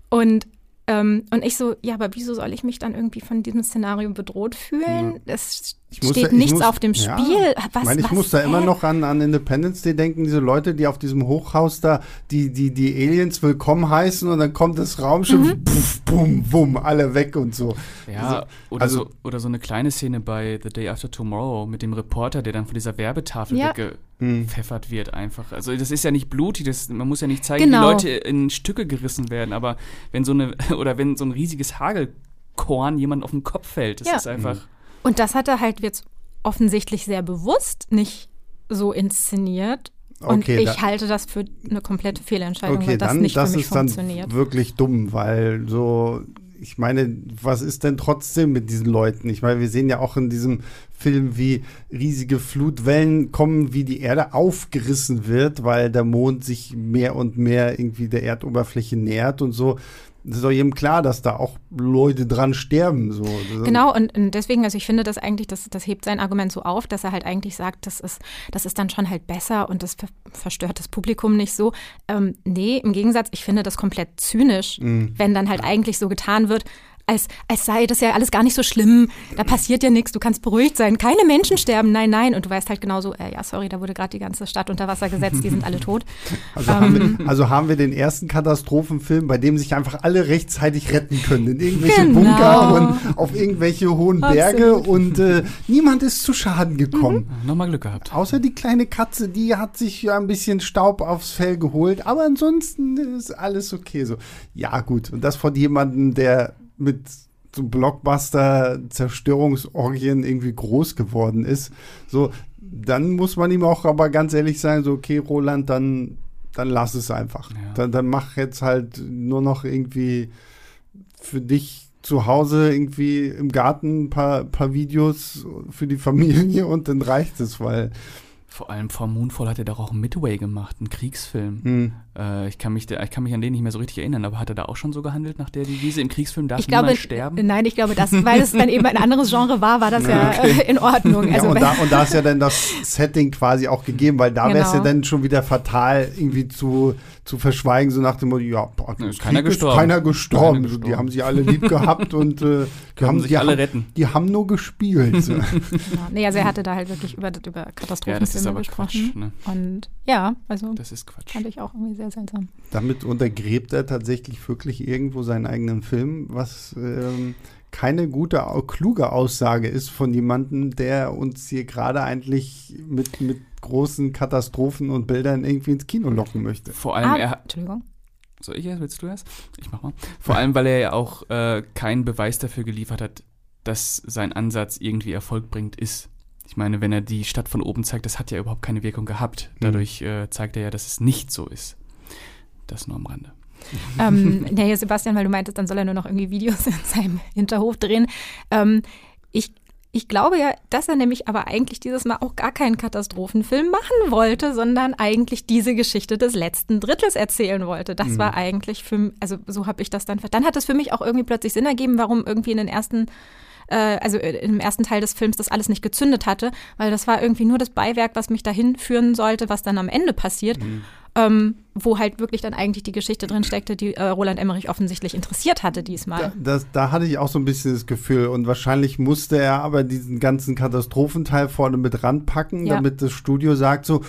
Und ähm, und ich so, ja, aber wieso soll ich mich dann irgendwie von diesem Szenario bedroht fühlen? Ja. Das steht da, nichts muss, auf dem Spiel.
Ja, was, ich meine, ich was, muss da hä? immer noch an, an Independence Day denken, diese Leute, die auf diesem Hochhaus da die, die, die Aliens willkommen heißen und dann kommt das Raumschiff, mhm. puff, bum, bum, alle weg und so.
Ja, also, oder, also, so, oder so eine kleine Szene bei The Day After Tomorrow mit dem Reporter, der dann von dieser Werbetafel ja. weggepfeffert wird einfach. Also das ist ja nicht blutig, das, man muss ja nicht zeigen, genau. wie Leute in Stücke gerissen werden, aber wenn so eine, oder wenn so ein riesiges Hagelkorn jemand auf den Kopf fällt, das ja. ist einfach...
Und das hat er halt jetzt offensichtlich sehr bewusst nicht so inszeniert. Und okay, ich da, halte das für eine komplette Fehlentscheidung, okay, weil das dann, nicht das für mich ist funktioniert.
Dann wirklich dumm, weil so, ich meine, was ist denn trotzdem mit diesen Leuten? Ich meine, wir sehen ja auch in diesem Film, wie riesige Flutwellen kommen, wie die Erde aufgerissen wird, weil der Mond sich mehr und mehr irgendwie der Erdoberfläche nähert und so das ist doch jedem klar, dass da auch Leute dran sterben. So.
Genau, und, und, deswegen, also ich finde das eigentlich, das, das hebt sein Argument so auf, dass er halt eigentlich sagt, das ist, das ist dann schon halt besser und das verstört das Publikum nicht so. Ähm, nee, im Gegensatz, ich finde das komplett zynisch, mhm. wenn dann halt eigentlich so getan wird, als, als sei das ja alles gar nicht so schlimm, da passiert ja nichts, du kannst beruhigt sein, keine Menschen sterben, nein, nein. Und du weißt halt genauso, äh, ja, sorry, da wurde gerade die ganze Stadt unter Wasser gesetzt, die sind alle tot.
Also, ähm, haben wir, also haben wir den ersten Katastrophenfilm, bei dem sich einfach alle rechtzeitig retten können, in irgendwelche genau. Bunker und auf irgendwelche hohen Berge Absolut. und äh, niemand ist zu Schaden gekommen.
Mhm. Nochmal Glück gehabt.
Außer die kleine Katze, die hat sich ja ein bisschen Staub aufs Fell geholt, aber ansonsten ist alles okay so. Ja, gut. Und das von jemandem, der mit so Blockbuster-Zerstörungsorgien irgendwie groß geworden ist. So, dann muss man ihm auch aber ganz ehrlich sagen, so, okay, Roland, dann, dann lass es einfach. Ja. Dann, dann mach jetzt halt nur noch irgendwie für dich zu Hause irgendwie im Garten ein paar, paar Videos für die Familie und dann reicht es, weil
vor allem vor Moonfall hat er doch auch Midway gemacht, einen Kriegsfilm. Hm. Äh, ich, kann mich, ich kann mich an den nicht mehr so richtig erinnern, aber hat er da auch schon so gehandelt nach der Devise? Im Kriegsfilm darf ich niemand glaube, sterben?
Nein, ich glaube, das, weil es dann eben ein anderes Genre war, war das ja, ja okay. in Ordnung.
Also, ja, und, da, und da ist ja dann das Setting quasi auch gegeben, weil da genau. wäre es ja dann schon wieder fatal, irgendwie zu, zu verschweigen, so nach dem Motto, ja, boah,
ist keiner gestorben.
keiner gestorben. Keiner gestorben. Die haben sie alle lieb gehabt und äh,
die haben sich alle haben, retten.
Die haben nur gespielt. So.
genau. Nee, also er hatte da halt wirklich über, über Katastrophenfilme ja, gesprochen. Quatsch, ne? Und ja, also
das ist Quatsch.
fand ich auch irgendwie sehr seltsam.
Damit untergräbt er tatsächlich wirklich irgendwo seinen eigenen Film, was ähm, keine gute, kluge Aussage ist von jemandem, der uns hier gerade eigentlich mit, mit großen Katastrophen und Bildern irgendwie ins Kino locken möchte.
Vor allem, ah, er Entschuldigung. Soll ich erst? Willst du erst? Ich mach mal. Vor allem, weil er ja auch äh, keinen Beweis dafür geliefert hat, dass sein Ansatz irgendwie Erfolg bringt, ist. Ich meine, wenn er die Stadt von oben zeigt, das hat ja überhaupt keine Wirkung gehabt. Mhm. Dadurch äh, zeigt er ja, dass es nicht so ist. Das nur am Rande.
ähm, ja, Sebastian, weil du meintest, dann soll er nur noch irgendwie Videos in seinem Hinterhof drehen. Ähm, ich ich glaube ja, dass er nämlich aber eigentlich dieses Mal auch gar keinen Katastrophenfilm machen wollte, sondern eigentlich diese Geschichte des letzten Drittels erzählen wollte. Das mhm. war eigentlich für, also so habe ich das dann, dann hat es für mich auch irgendwie plötzlich Sinn ergeben, warum irgendwie in den ersten äh, also im ersten Teil des Films das alles nicht gezündet hatte, weil das war irgendwie nur das Beiwerk, was mich dahin führen sollte, was dann am Ende passiert. Mhm. Ähm, wo halt wirklich dann eigentlich die Geschichte drin steckte, die äh, Roland Emmerich offensichtlich interessiert hatte diesmal.
Da, das, da hatte ich auch so ein bisschen das Gefühl und wahrscheinlich musste er aber diesen ganzen Katastrophenteil vorne mit ranpacken, ja. damit das Studio sagt so,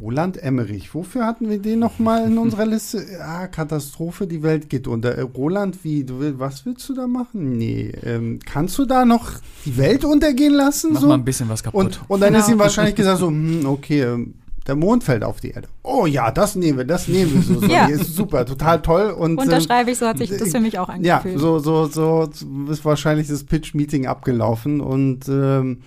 Roland Emmerich, wofür hatten wir den nochmal in unserer Liste? Ah, Katastrophe, die Welt geht unter. Äh, Roland, wie, du will, was willst du da machen? Nee, ähm, kannst du da noch die Welt untergehen lassen?
Mach
so?
mal ein bisschen was kaputt.
Und, und dann genau. ist ihm wahrscheinlich gesagt so, hm, okay, ähm, der Mond fällt auf die Erde. Oh ja, das nehmen wir, das nehmen wir so. so. ja. Ist super, total toll. Und,
Unterschreibe ich, so hat sich das für mich auch angefühlt.
Ja, so, so, so ist wahrscheinlich das Pitch-Meeting abgelaufen und ähm,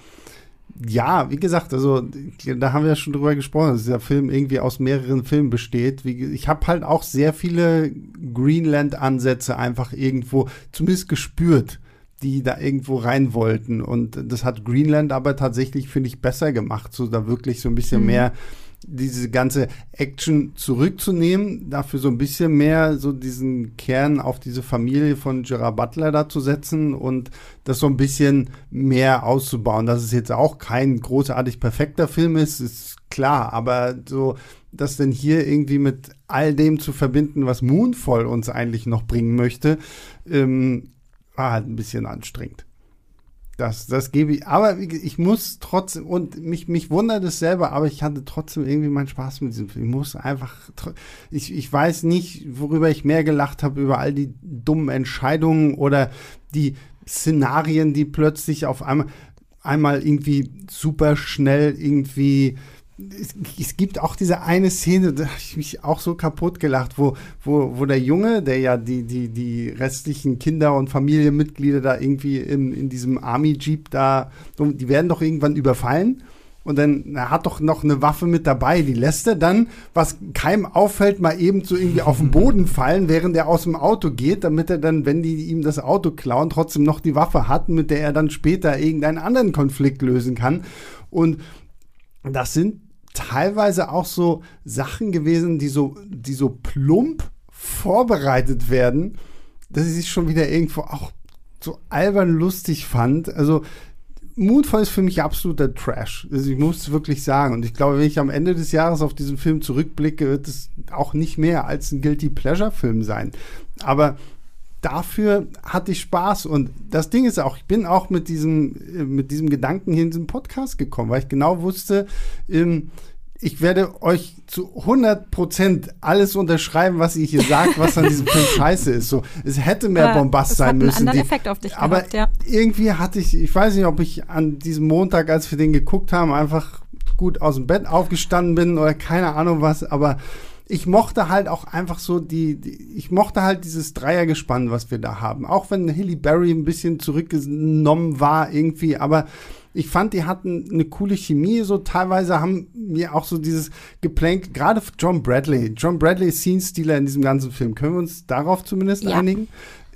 ja, wie gesagt, also da haben wir ja schon drüber gesprochen, dass dieser Film irgendwie aus mehreren Filmen besteht. Wie, ich habe halt auch sehr viele Greenland-Ansätze einfach irgendwo zumindest gespürt, die da irgendwo rein wollten. Und das hat Greenland aber tatsächlich, finde ich, besser gemacht, so da wirklich so ein bisschen mhm. mehr diese ganze Action zurückzunehmen, dafür so ein bisschen mehr so diesen Kern auf diese Familie von Gerard Butler da zu setzen und das so ein bisschen mehr auszubauen. Dass es jetzt auch kein großartig perfekter Film ist, ist klar, aber so das denn hier irgendwie mit all dem zu verbinden, was Moonfall uns eigentlich noch bringen möchte, ähm, war halt ein bisschen anstrengend. Das, das gebe ich. Aber ich muss trotzdem, und mich, mich wundert es selber, aber ich hatte trotzdem irgendwie meinen Spaß mit diesem Film. Ich muss einfach, ich, ich weiß nicht, worüber ich mehr gelacht habe, über all die dummen Entscheidungen oder die Szenarien, die plötzlich auf einmal, einmal irgendwie super schnell irgendwie es, es, gibt auch diese eine Szene, da habe ich mich auch so kaputt gelacht, wo, wo, wo der Junge, der ja die, die, die restlichen Kinder und Familienmitglieder da irgendwie in, in diesem Army-Jeep da, die werden doch irgendwann überfallen. Und dann er hat doch noch eine Waffe mit dabei. Die lässt er dann, was keinem auffällt, mal eben so irgendwie auf den Boden fallen, während er aus dem Auto geht, damit er dann, wenn die ihm das Auto klauen, trotzdem noch die Waffe hat, mit der er dann später irgendeinen anderen Konflikt lösen kann. Und das sind teilweise auch so Sachen gewesen, die so, die so plump vorbereitet werden, dass ich es schon wieder irgendwo auch so albern lustig fand. Also Moonfall ist für mich absoluter Trash. Also ich muss es wirklich sagen. Und ich glaube, wenn ich am Ende des Jahres auf diesen Film zurückblicke, wird es auch nicht mehr als ein Guilty Pleasure-Film sein. Aber dafür hatte ich Spaß. Und das Ding ist auch, ich bin auch mit diesem, äh, mit diesem Gedanken hier in diesen Podcast gekommen, weil ich genau wusste, ähm, ich werde euch zu 100 Prozent alles unterschreiben, was ihr hier sagt, was an diesem Film scheiße ist. So, es hätte mehr Bombast sein müssen.
Einen die, Effekt auf dich
aber
gehabt, ja.
irgendwie hatte ich, ich weiß nicht, ob ich an diesem Montag, als wir den geguckt haben, einfach gut aus dem Bett aufgestanden bin oder keine Ahnung was, aber ich mochte halt auch einfach so die, die, ich mochte halt dieses Dreiergespann, was wir da haben. Auch wenn Hilly Berry ein bisschen zurückgenommen war irgendwie, aber ich fand, die hatten eine coole Chemie. So teilweise haben mir auch so dieses Geplänk, gerade John Bradley. John Bradley ist Scene-Stealer in diesem ganzen Film. Können wir uns darauf zumindest ja. einigen?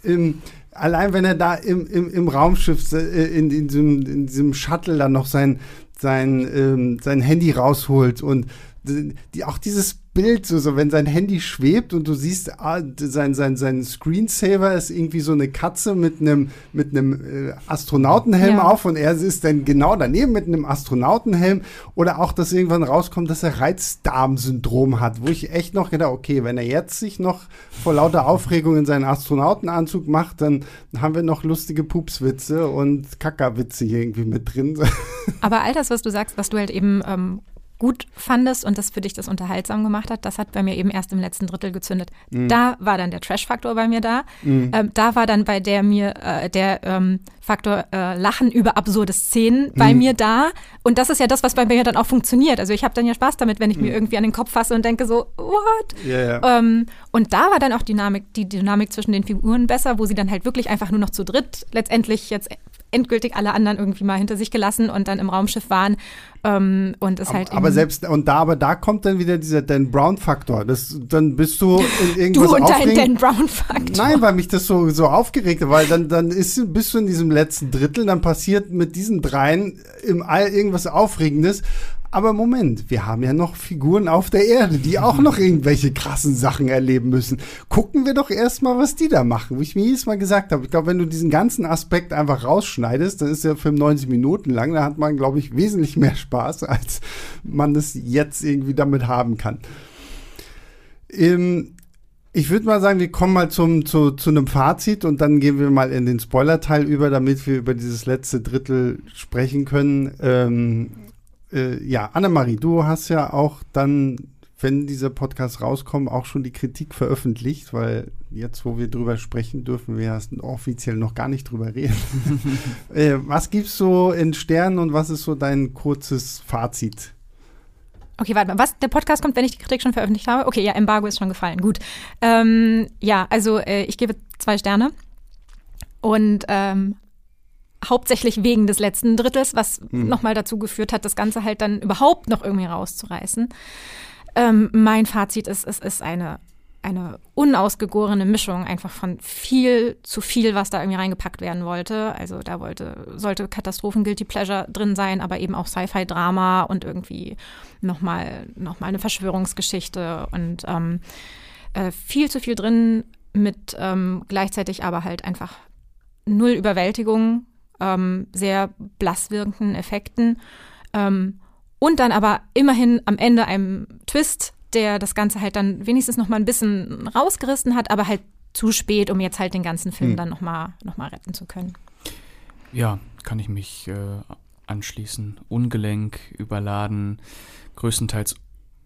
Ähm, allein wenn er da im, im, im Raumschiff, äh, in, in, diesem, in diesem Shuttle dann noch sein, sein, ähm, sein Handy rausholt und die, auch dieses Bild, so, so wenn sein Handy schwebt und du siehst, ah, sein, sein, sein Screensaver ist irgendwie so eine Katze mit einem mit einem äh, Astronautenhelm ja. auf und er ist dann genau daneben mit einem Astronautenhelm oder auch, dass irgendwann rauskommt, dass er Reizdarmsyndrom hat, wo ich echt noch gedacht, okay, wenn er jetzt sich noch vor lauter Aufregung in seinen Astronautenanzug macht, dann haben wir noch lustige Pupswitze und Kackerwitze hier irgendwie mit drin.
Aber all das, was du sagst, was du halt eben ähm, gut fandest und das für dich das unterhaltsam gemacht hat, das hat bei mir eben erst im letzten Drittel gezündet. Mhm. Da war dann der Trash-Faktor bei mir da. Mhm. Ähm, da war dann bei der mir äh, der ähm, Faktor äh, Lachen über absurde Szenen mhm. bei mir da. Und das ist ja das, was bei mir dann auch funktioniert. Also ich habe dann ja Spaß damit, wenn ich mir mhm. irgendwie an den Kopf fasse und denke so, what? Yeah, yeah. Ähm, und da war dann auch Dynamik, die Dynamik zwischen den Figuren besser, wo sie dann halt wirklich einfach nur noch zu dritt letztendlich jetzt endgültig alle anderen irgendwie mal hinter sich gelassen und dann im Raumschiff waren. Ähm, und es halt
aber selbst und da aber da kommt dann wieder dieser Dan Brown Faktor. Das dann bist du in irgendwas
Du und dein Dan Brown Faktor.
Nein, weil mich das so so aufgeregt hat, weil dann dann ist bist du in diesem letzten Drittel, dann passiert mit diesen dreien im All irgendwas aufregendes aber Moment, wir haben ja noch Figuren auf der Erde, die auch noch irgendwelche krassen Sachen erleben müssen. Gucken wir doch erstmal, was die da machen. Wo ich mir jedes Mal gesagt habe, ich glaube, wenn du diesen ganzen Aspekt einfach rausschneidest, dann ist der Film 90 Minuten lang, da hat man, glaube ich, wesentlich mehr Spaß, als man es jetzt irgendwie damit haben kann. Ähm, ich würde mal sagen, wir kommen mal zum, zu, zu einem Fazit und dann gehen wir mal in den Spoiler-Teil über, damit wir über dieses letzte Drittel sprechen können. Ähm, äh, ja, Annemarie, du hast ja auch dann, wenn dieser Podcast rauskommt, auch schon die Kritik veröffentlicht, weil jetzt, wo wir drüber sprechen, dürfen wir erst offiziell noch gar nicht drüber reden. äh, was gibst du in Sternen und was ist so dein kurzes Fazit?
Okay, warte mal, was? Der Podcast kommt, wenn ich die Kritik schon veröffentlicht habe? Okay, ja, Embargo ist schon gefallen. Gut. Ähm, ja, also äh, ich gebe zwei Sterne. Und ähm, hauptsächlich wegen des letzten Drittels, was mhm. nochmal dazu geführt hat, das Ganze halt dann überhaupt noch irgendwie rauszureißen. Ähm, mein Fazit ist, es ist eine, eine unausgegorene Mischung einfach von viel zu viel, was da irgendwie reingepackt werden wollte. Also da wollte, sollte Katastrophen Guilty Pleasure drin sein, aber eben auch Sci-Fi-Drama und irgendwie nochmal noch mal eine Verschwörungsgeschichte und ähm, äh, viel zu viel drin mit ähm, gleichzeitig aber halt einfach null Überwältigung ähm, sehr blass wirkenden Effekten. Ähm, und dann aber immerhin am Ende einem Twist, der das Ganze halt dann wenigstens noch mal ein bisschen rausgerissen hat, aber halt zu spät, um jetzt halt den ganzen Film hm. dann noch mal, noch mal retten zu können.
Ja, kann ich mich äh, anschließen. Ungelenk, überladen, größtenteils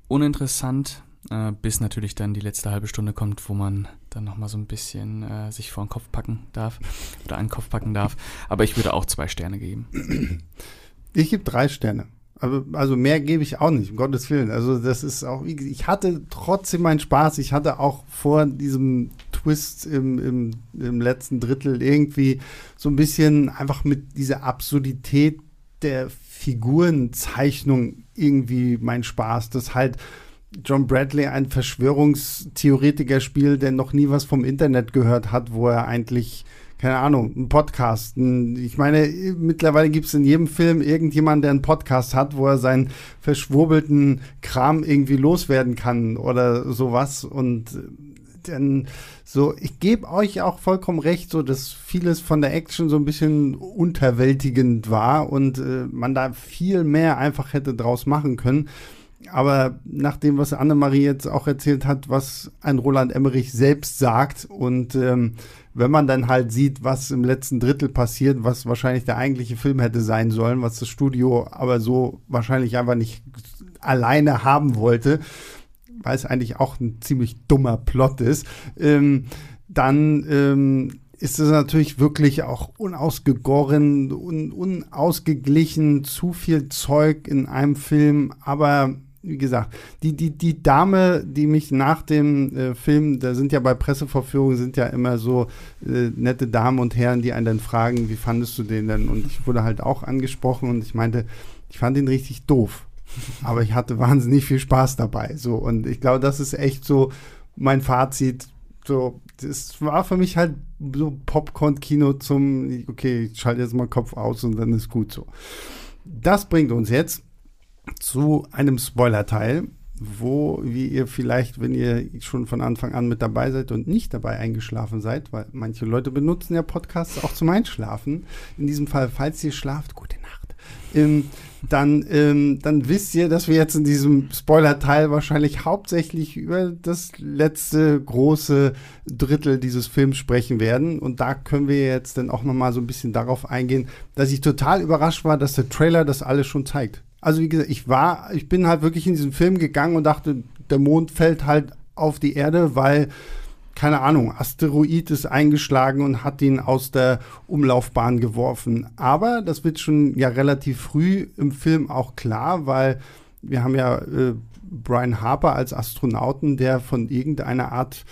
uninteressant, äh, bis natürlich dann die letzte halbe Stunde kommt, wo man dann nochmal so ein bisschen äh, sich vor den Kopf packen darf oder einen Kopf packen darf. Aber ich würde auch zwei Sterne geben.
Ich gebe drei Sterne. Also, also mehr gebe ich auch nicht, um Gottes Willen. Also das ist auch, ich hatte trotzdem meinen Spaß. Ich hatte auch vor diesem Twist im, im, im letzten Drittel irgendwie so ein bisschen einfach mit dieser Absurdität der Figurenzeichnung irgendwie mein Spaß. Das halt John Bradley ein Verschwörungstheoretiker spielt, der noch nie was vom Internet gehört hat, wo er eigentlich keine Ahnung, ein Podcast. ich meine, mittlerweile gibt es in jedem Film irgendjemanden, der einen Podcast hat, wo er seinen verschwurbelten Kram irgendwie loswerden kann oder sowas. Und dann so, ich gebe euch auch vollkommen recht, so dass vieles von der Action so ein bisschen unterwältigend war und äh, man da viel mehr einfach hätte draus machen können. Aber nach dem, was Annemarie jetzt auch erzählt hat, was ein Roland Emmerich selbst sagt und ähm, wenn man dann halt sieht, was im letzten Drittel passiert, was wahrscheinlich der eigentliche Film hätte sein sollen, was das Studio aber so wahrscheinlich einfach nicht alleine haben wollte, weil es eigentlich auch ein ziemlich dummer Plot ist, ähm, dann ähm, ist es natürlich wirklich auch unausgegoren, un, unausgeglichen, zu viel Zeug in einem Film, aber wie gesagt, die, die, die Dame, die mich nach dem äh, Film, da sind ja bei Pressevorführungen, sind ja immer so äh, nette Damen und Herren, die einen dann fragen, wie fandest du den denn? Und ich wurde halt auch angesprochen und ich meinte, ich fand ihn richtig doof. Aber ich hatte wahnsinnig viel Spaß dabei. So, und ich glaube, das ist echt so mein Fazit. So, das war für mich halt so Popcorn-Kino zum, okay, ich schalte jetzt mal Kopf aus und dann ist gut so. Das bringt uns jetzt zu einem Spoiler-Teil, wo, wie ihr vielleicht, wenn ihr schon von Anfang an mit dabei seid und nicht dabei eingeschlafen seid, weil manche Leute benutzen ja Podcasts auch zum Einschlafen. In diesem Fall, falls ihr schlaft, gute Nacht. Ähm, dann, ähm, dann wisst ihr, dass wir jetzt in diesem Spoiler-Teil wahrscheinlich hauptsächlich über das letzte große Drittel dieses Films sprechen werden. Und da können wir jetzt dann auch nochmal so ein bisschen darauf eingehen, dass ich total überrascht war, dass der Trailer das alles schon zeigt also wie gesagt, ich war, ich bin halt wirklich in diesen Film gegangen und dachte, der Mond fällt halt auf die Erde, weil, keine Ahnung, Asteroid ist eingeschlagen und hat ihn aus der Umlaufbahn geworfen. Aber das wird schon ja relativ früh im Film auch klar, weil wir haben ja äh, Brian Harper als Astronauten, der von irgendeiner Art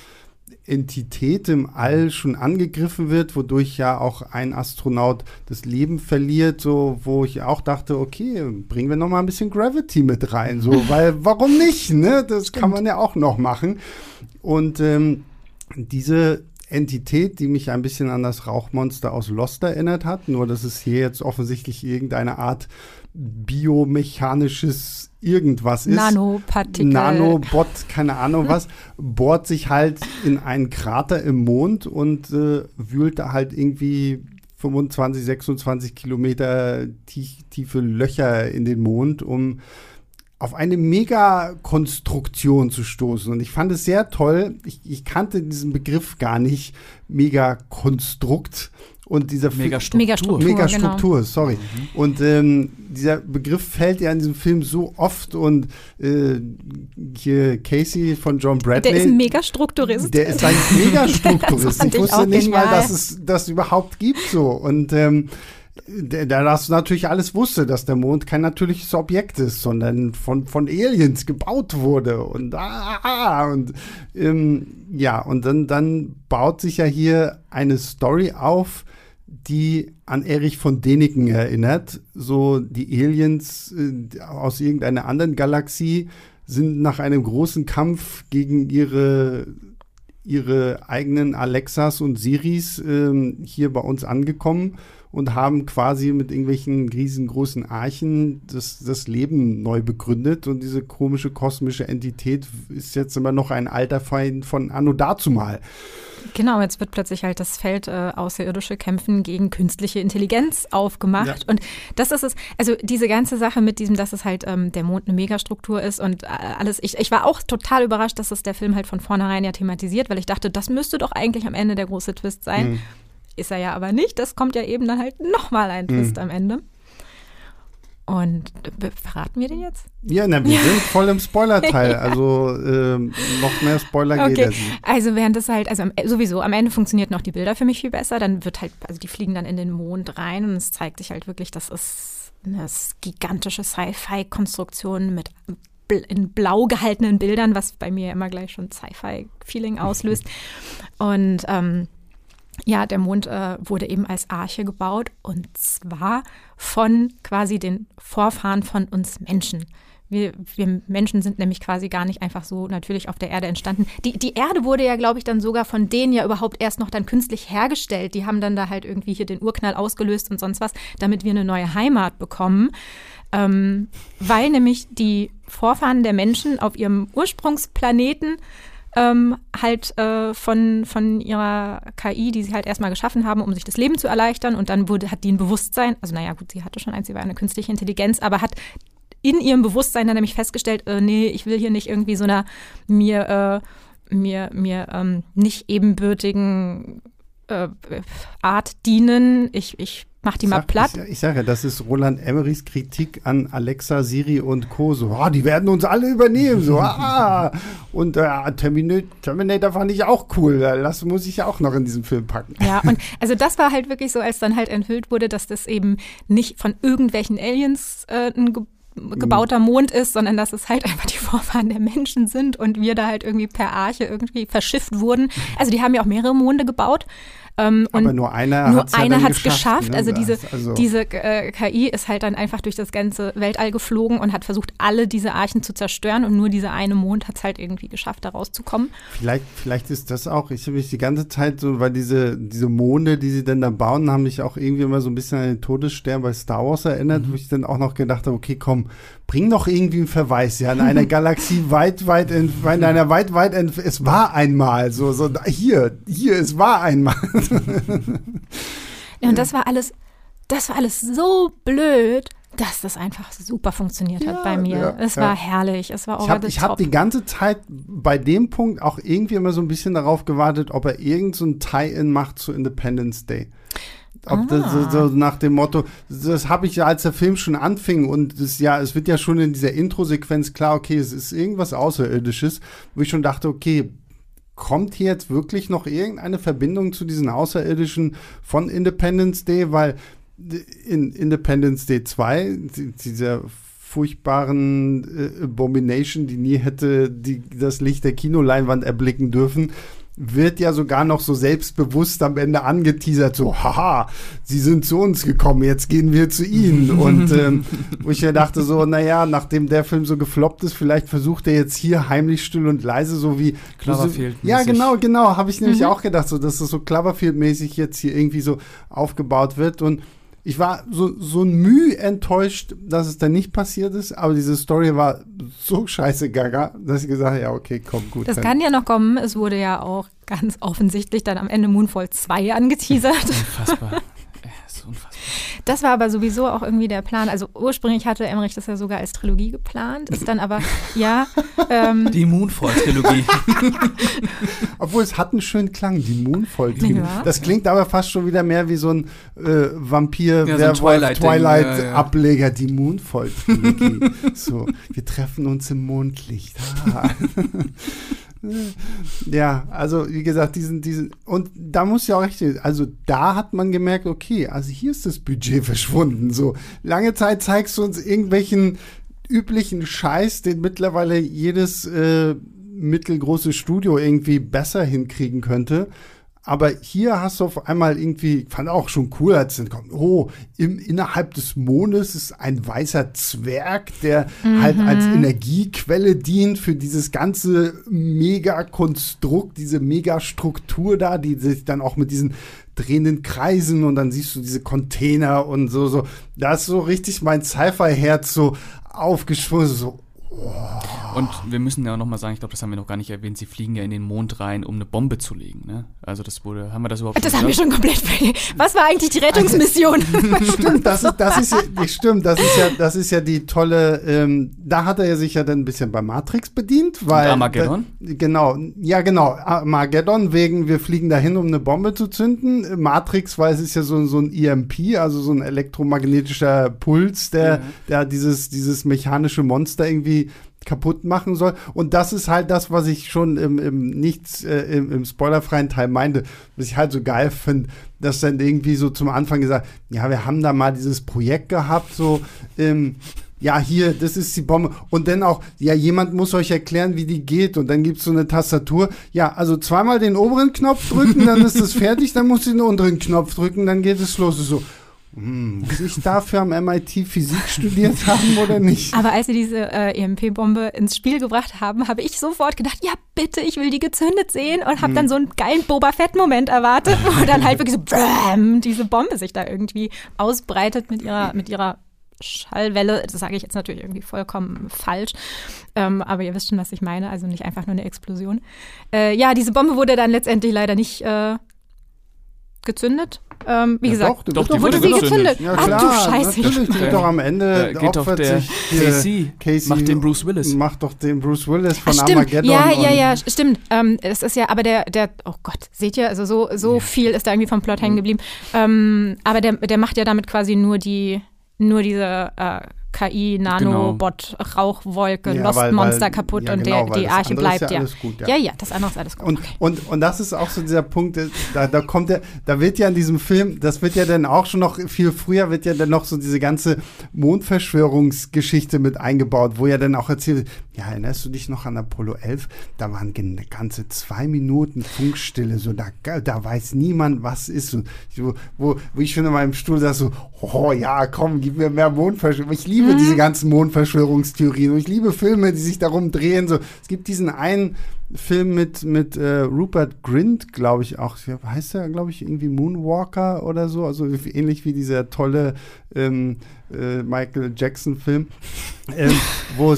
Entität im All schon angegriffen wird, wodurch ja auch ein Astronaut das Leben verliert, so wo ich auch dachte, okay, bringen wir noch mal ein bisschen Gravity mit rein, so, weil warum nicht, ne? Das Stimmt. kann man ja auch noch machen. Und ähm, diese Entität, die mich ein bisschen an das Rauchmonster aus Lost erinnert hat, nur dass es hier jetzt offensichtlich irgendeine Art biomechanisches irgendwas ist.
Nanopartikel.
Nanobot, keine Ahnung was, bohrt sich halt in einen Krater im Mond und äh, wühlt da halt irgendwie 25, 26 Kilometer tief, tiefe Löcher in den Mond, um auf eine Megakonstruktion zu stoßen. Und ich fand es sehr toll. Ich, ich kannte diesen Begriff gar nicht, Megakonstrukt und dieser
Megastruktur. Megastruktur,
Megastruktur genau. sorry. Mhm. Und ähm, dieser Begriff fällt ja in diesem Film so oft und äh, hier Casey von John Bradley. Der
ist ein Megastrukturist.
Der ist ein Megastrukturist. ich wusste ich nicht genial. mal, dass es das überhaupt gibt so. Und ähm, da das natürlich alles wusste, dass der Mond kein natürliches Objekt ist, sondern von, von Aliens gebaut wurde. Und ah, ah und ähm, ja, und dann, dann baut sich ja hier eine Story auf, die an Erich von Däniken erinnert. So die Aliens äh, aus irgendeiner anderen Galaxie sind nach einem großen Kampf gegen ihre ihre eigenen Alexas und Siris äh, hier bei uns angekommen und haben quasi mit irgendwelchen riesengroßen Archen das, das Leben neu begründet. Und diese komische kosmische Entität ist jetzt immer noch ein alter Feind von Anno dazumal.
Genau, jetzt wird plötzlich halt das Feld äh, außerirdische Kämpfen gegen künstliche Intelligenz aufgemacht. Ja. Und das ist es, also diese ganze Sache mit diesem, dass es halt ähm, der Mond eine Megastruktur ist und äh, alles. Ich, ich war auch total überrascht, dass es der Film halt von vornherein ja thematisiert, weil ich dachte, das müsste doch eigentlich am Ende der große Twist sein. Mhm Ist er ja aber nicht. Das kommt ja eben dann halt nochmal ein Twist mhm. am Ende. Und verraten wir den jetzt?
Ja, na, wir ja. sind voll im Spoiler-Teil. Also ähm, noch mehr Spoiler okay. geht es
Also während das halt, also sowieso, am Ende funktioniert noch die Bilder für mich viel besser. Dann wird halt, also die fliegen dann in den Mond rein und es zeigt sich halt wirklich, das ist eine gigantische Sci-Fi-Konstruktion mit in blau gehaltenen Bildern, was bei mir immer gleich schon Sci-Fi-Feeling auslöst. Und ähm, ja, der Mond äh, wurde eben als Arche gebaut und zwar von quasi den Vorfahren von uns Menschen. Wir, wir, Menschen sind nämlich quasi gar nicht einfach so natürlich auf der Erde entstanden. Die, die Erde wurde ja, glaube ich, dann sogar von denen ja überhaupt erst noch dann künstlich hergestellt. Die haben dann da halt irgendwie hier den Urknall ausgelöst und sonst was, damit wir eine neue Heimat bekommen. Ähm, weil nämlich die Vorfahren der Menschen auf ihrem Ursprungsplaneten ähm, halt äh, von, von ihrer KI, die sie halt erstmal geschaffen haben, um sich das Leben zu erleichtern. Und dann wurde, hat die ein Bewusstsein, also naja, gut, sie hatte schon eins, sie war eine künstliche Intelligenz, aber hat in ihrem Bewusstsein dann nämlich festgestellt, äh, nee, ich will hier nicht irgendwie so einer mir, äh, mir, mir ähm, nicht ebenbürtigen äh, Art dienen. Ich, ich mach die mal sag, platt.
Ich, ich sage ja, das ist Roland Emmerichs Kritik an Alexa, Siri und Co. So, oh, die werden uns alle übernehmen. So, ah. Und äh, Terminator, Terminator fand ich auch cool. Das muss ich ja auch noch in diesen Film packen.
Ja, und also das war halt wirklich so, als dann halt enthüllt wurde, dass das eben nicht von irgendwelchen Aliens äh, ein Ge gebauter Mond ist, sondern dass es halt einfach die Vorfahren der Menschen sind und wir da halt irgendwie per Arche irgendwie verschifft wurden. Also die haben ja auch mehrere Monde gebaut.
Ähm, Aber nur einer
hat es ja geschafft. geschafft. Ne? Also diese, also diese äh, KI ist halt dann einfach durch das ganze Weltall geflogen und hat versucht, alle diese Archen zu zerstören und nur dieser eine Mond hat es halt irgendwie geschafft, da rauszukommen.
Vielleicht, vielleicht ist das auch, ich habe mich die ganze Zeit so, weil diese, diese Monde, die sie dann da bauen, haben mich auch irgendwie immer so ein bisschen an den Todesstern bei Star Wars erinnert, mhm. wo ich dann auch noch gedacht habe, okay, komm, bring doch irgendwie einen Verweis, ja, in einer Galaxie weit, weit, in, in einer weit, weit, es war einmal, so, so, hier, hier, es war einmal.
ja, und das war alles, das war alles so blöd, dass das einfach super funktioniert ja, hat bei mir. Ja, es war herrlich, es war
Ich habe hab die ganze Zeit bei dem Punkt auch irgendwie immer so ein bisschen darauf gewartet, ob er irgend so ein Tie-In macht zu Independence Day. Ob ah. das so, so ah. nach dem Motto, das habe ich ja, als der Film schon anfing und das ja, es wird ja schon in dieser Intro-Sequenz klar, okay, es ist irgendwas Außerirdisches, wo ich schon dachte, okay, kommt hier jetzt wirklich noch irgendeine Verbindung zu diesen Außerirdischen von Independence Day, weil in Independence Day 2, dieser furchtbaren äh, Abomination, die nie hätte die, das Licht der Kinoleinwand erblicken dürfen, wird ja sogar noch so selbstbewusst am Ende angeteasert, so, haha, sie sind zu uns gekommen, jetzt gehen wir zu ihnen. Und ähm, wo ich ja dachte so, naja, nachdem der Film so gefloppt ist, vielleicht versucht er jetzt hier heimlich still und leise, so wie
Cloverfield.
So, ja, genau, genau, habe ich nämlich mhm. auch gedacht, so, dass das so Cloverfield-mäßig jetzt hier irgendwie so aufgebaut wird. Und ich war so, so ein Mühe enttäuscht, dass es dann nicht passiert ist, aber diese Story war so scheiße gaga, dass ich gesagt habe, ja, okay, komm, gut.
Das dann. kann ja noch kommen. Es wurde ja auch ganz offensichtlich dann am Ende Moonfall 2 angeteasert.
Unfassbar.
unfassbar. Das war aber sowieso auch irgendwie der Plan. Also ursprünglich hatte Emmerich das ja sogar als Trilogie geplant, ist dann aber, ja.
Ähm, die Moonfall-Trilogie.
Obwohl es hat einen schönen Klang, die Moonfall-Trilogie. Ja. Das klingt aber fast schon wieder mehr wie so ein äh, Vampir,
ja, so
Twilight-Ableger, ja, die Moonfall-Trilogie. so, wir treffen uns im Mondlicht. Ah. Ja, also wie gesagt, diesen, diesen, und da muss ja auch recht, also da hat man gemerkt, okay, also hier ist das Budget verschwunden. So, lange Zeit zeigst du uns irgendwelchen üblichen Scheiß, den mittlerweile jedes äh, mittelgroße Studio irgendwie besser hinkriegen könnte. Aber hier hast du auf einmal irgendwie, fand auch schon cool, als dann kommt, oh, im, innerhalb des Mondes ist ein weißer Zwerg, der mhm. halt als Energiequelle dient für dieses ganze Megakonstrukt, diese Megastruktur da, die sich dann auch mit diesen drehenden Kreisen und dann siehst du diese Container und so, so. Da ist so richtig mein Sci-Fi-Herz so aufgeschwungen, so.
Und wir müssen ja auch nochmal sagen, ich glaube, das haben wir noch gar nicht erwähnt, sie fliegen ja in den Mond rein, um eine Bombe zu legen. Ne? Also das wurde, haben wir das überhaupt
Das haben wir schon komplett Was war eigentlich die Rettungsmission?
stimmt, das ist, das ist ja, stimmt, das ist ja, das ist ja die tolle, ähm, da hat er sich ja dann ein bisschen bei Matrix bedient, weil.
Und Armageddon?
Da, genau, ja genau, Armageddon wegen, wir fliegen dahin, um eine Bombe zu zünden. Matrix, weil es ist ja so, so ein EMP, also so ein elektromagnetischer Puls, der, mhm. der dieses, dieses mechanische Monster irgendwie kaputt machen soll. Und das ist halt das, was ich schon im, im nichts, äh, im, im spoilerfreien Teil meinte, was ich halt so geil finde, dass dann irgendwie so zum Anfang gesagt, ja, wir haben da mal dieses Projekt gehabt, so, ähm, ja, hier, das ist die Bombe. Und dann auch, ja, jemand muss euch erklären, wie die geht. Und dann gibt es so eine Tastatur. Ja, also zweimal den oberen Knopf drücken, dann ist es fertig, dann muss ich den unteren Knopf drücken, dann geht es los. So, muss ich dafür am MIT Physik studiert haben oder nicht?
Aber als sie diese äh, EMP-Bombe ins Spiel gebracht haben, habe ich sofort gedacht, ja bitte, ich will die gezündet sehen und habe hm. dann so einen geilen Boba Fett-Moment erwartet, wo dann halt wirklich so bäm, diese Bombe sich da irgendwie ausbreitet mit ihrer, mit ihrer Schallwelle. Das sage ich jetzt natürlich irgendwie vollkommen falsch. Ähm, aber ihr wisst schon, was ich meine. Also nicht einfach nur eine Explosion. Äh, ja, diese Bombe wurde dann letztendlich leider nicht äh, gezündet. Ähm, wie ja, gesagt,
doch, doch, die wurde, wurde gezündet.
Ja, klar, Ach du Scheiße. Natürlich, geht doch am Ende
da geht doch der Casey, Casey, macht den Bruce Willis.
Macht doch den Bruce Willis von
Ach,
Armageddon.
Ja, ja, ja, stimmt. Ähm, es ist ja, aber der, der, oh Gott, seht ihr, also so, so ja. viel ist da irgendwie vom Plot hängen geblieben. Ähm, aber der, der macht ja damit quasi nur die, nur diese äh, KI-Nanobot-Rauchwolke, genau. ja, Lost weil, Monster kaputt ja, und genau, der, die Arche bleibt ja. Gut, ja. ja. Ja, das andere ist alles gut.
Und, okay. und, und das ist auch so dieser Punkt, da, da kommt der, da wird ja in diesem Film, das wird ja dann auch schon noch viel früher, wird ja dann noch so diese ganze Mondverschwörungsgeschichte mit eingebaut, wo ja dann auch erzählt ja, erinnerst du dich noch an Apollo 11? Da waren ganze zwei Minuten Funkstille, so da, da weiß niemand, was ist. Und wo, wo, wo ich schon in meinem Stuhl saß, so, oh ja, komm, gib mir mehr Mondverschwörung. Ich liebe mhm. diese ganzen Mondverschwörungstheorien und ich liebe Filme, die sich darum drehen. So, es gibt diesen einen Film mit, mit äh, Rupert Grint, glaube ich auch. Heißt der, glaube ich, irgendwie Moonwalker oder so? Also ähnlich wie dieser tolle ähm, äh, Michael Jackson-Film, ähm, wo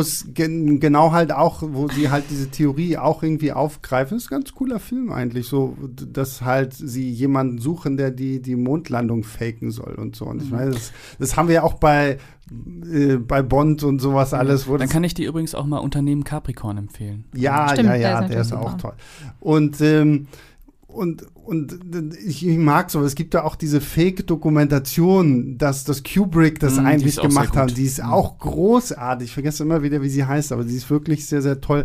es gen genau halt auch, wo sie halt diese Theorie auch irgendwie aufgreifen. Das ist ein ganz cooler Film eigentlich, so, dass halt sie jemanden suchen, der die, die Mondlandung faken soll und so. Und ich mhm. meine, das, das haben wir ja auch bei, äh, bei Bond und sowas alles.
Dann kann ich dir übrigens auch mal Unternehmen Capricorn empfehlen.
Ja, Stimmt, ja, ja, der ist, der ist auch toll. Und ähm, und, und ich, mag so, es gibt ja auch diese Fake-Dokumentation, dass das Kubrick das mm, eigentlich gemacht hat. Die ist mm. auch großartig. Ich vergesse immer wieder, wie sie heißt, aber sie ist wirklich sehr, sehr toll.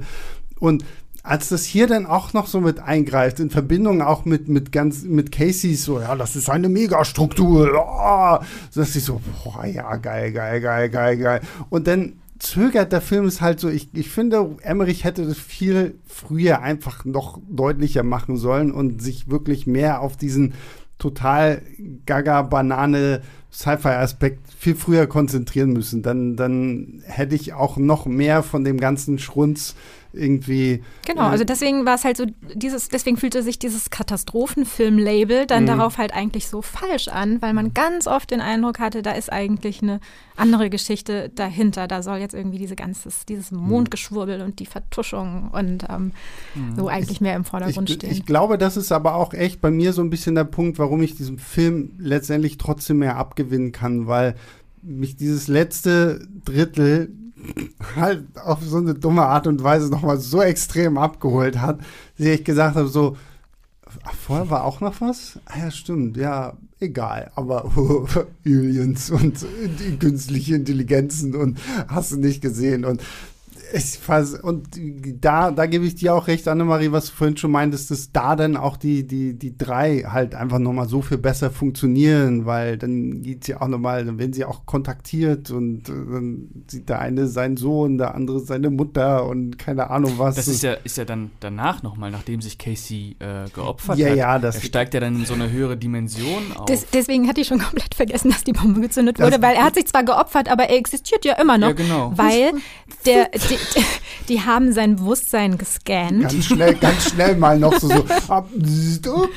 Und als das hier dann auch noch so mit eingreift, in Verbindung auch mit, mit ganz, mit Casey, so, ja, das ist eine Megastruktur, oh, so dass ich so, boah, ja, geil, geil, geil, geil, geil. Und dann zögert der Film ist halt so, ich, ich finde, Emmerich hätte das viel früher einfach noch deutlicher machen sollen und sich wirklich mehr auf diesen total gaga-Banane Sci-Fi-Aspekt viel früher konzentrieren müssen. Dann, dann hätte ich auch noch mehr von dem ganzen Schrunz irgendwie.
Genau, äh, also deswegen war es halt so, dieses, deswegen fühlte sich dieses Katastrophenfilm-Label dann mhm. darauf halt eigentlich so falsch an, weil man ganz oft den Eindruck hatte, da ist eigentlich eine andere Geschichte dahinter. Da soll jetzt irgendwie diese ganzes, dieses mhm. Mondgeschwurbel und die Vertuschung und ähm, mhm. so eigentlich mehr im Vordergrund
ich,
stehen.
Ich glaube, das ist aber auch echt bei mir so ein bisschen der Punkt, warum ich diesem Film letztendlich trotzdem mehr abgewinnen kann, weil mich dieses letzte Drittel halt auf so eine dumme Art und Weise nochmal so extrem abgeholt hat, dass ich gesagt habe, so, vorher war auch noch was? Ah, ja, stimmt, ja, egal, aber Aliens und künstliche Intelligenzen und hast du nicht gesehen und und da, da gebe ich dir auch recht, Annemarie, was du vorhin schon meintest, dass da dann auch die, die, die drei halt einfach nochmal so viel besser funktionieren, weil dann geht sie auch nochmal, dann werden sie auch kontaktiert und äh, dann sieht der eine seinen Sohn, der andere seine Mutter und keine Ahnung was.
Das ist ja, ist ja dann danach nochmal, nachdem sich Casey äh, geopfert
ja,
hat.
Ja, das
er steigt ja dann in so eine höhere Dimension auf.
Des, deswegen hatte ich schon komplett vergessen, dass die Bombe gezündet wurde, weil er hat sich zwar geopfert, aber er existiert ja immer noch. Ja,
genau.
Weil der, der die haben sein Bewusstsein gescannt.
Ganz schnell, ganz schnell mal noch so, so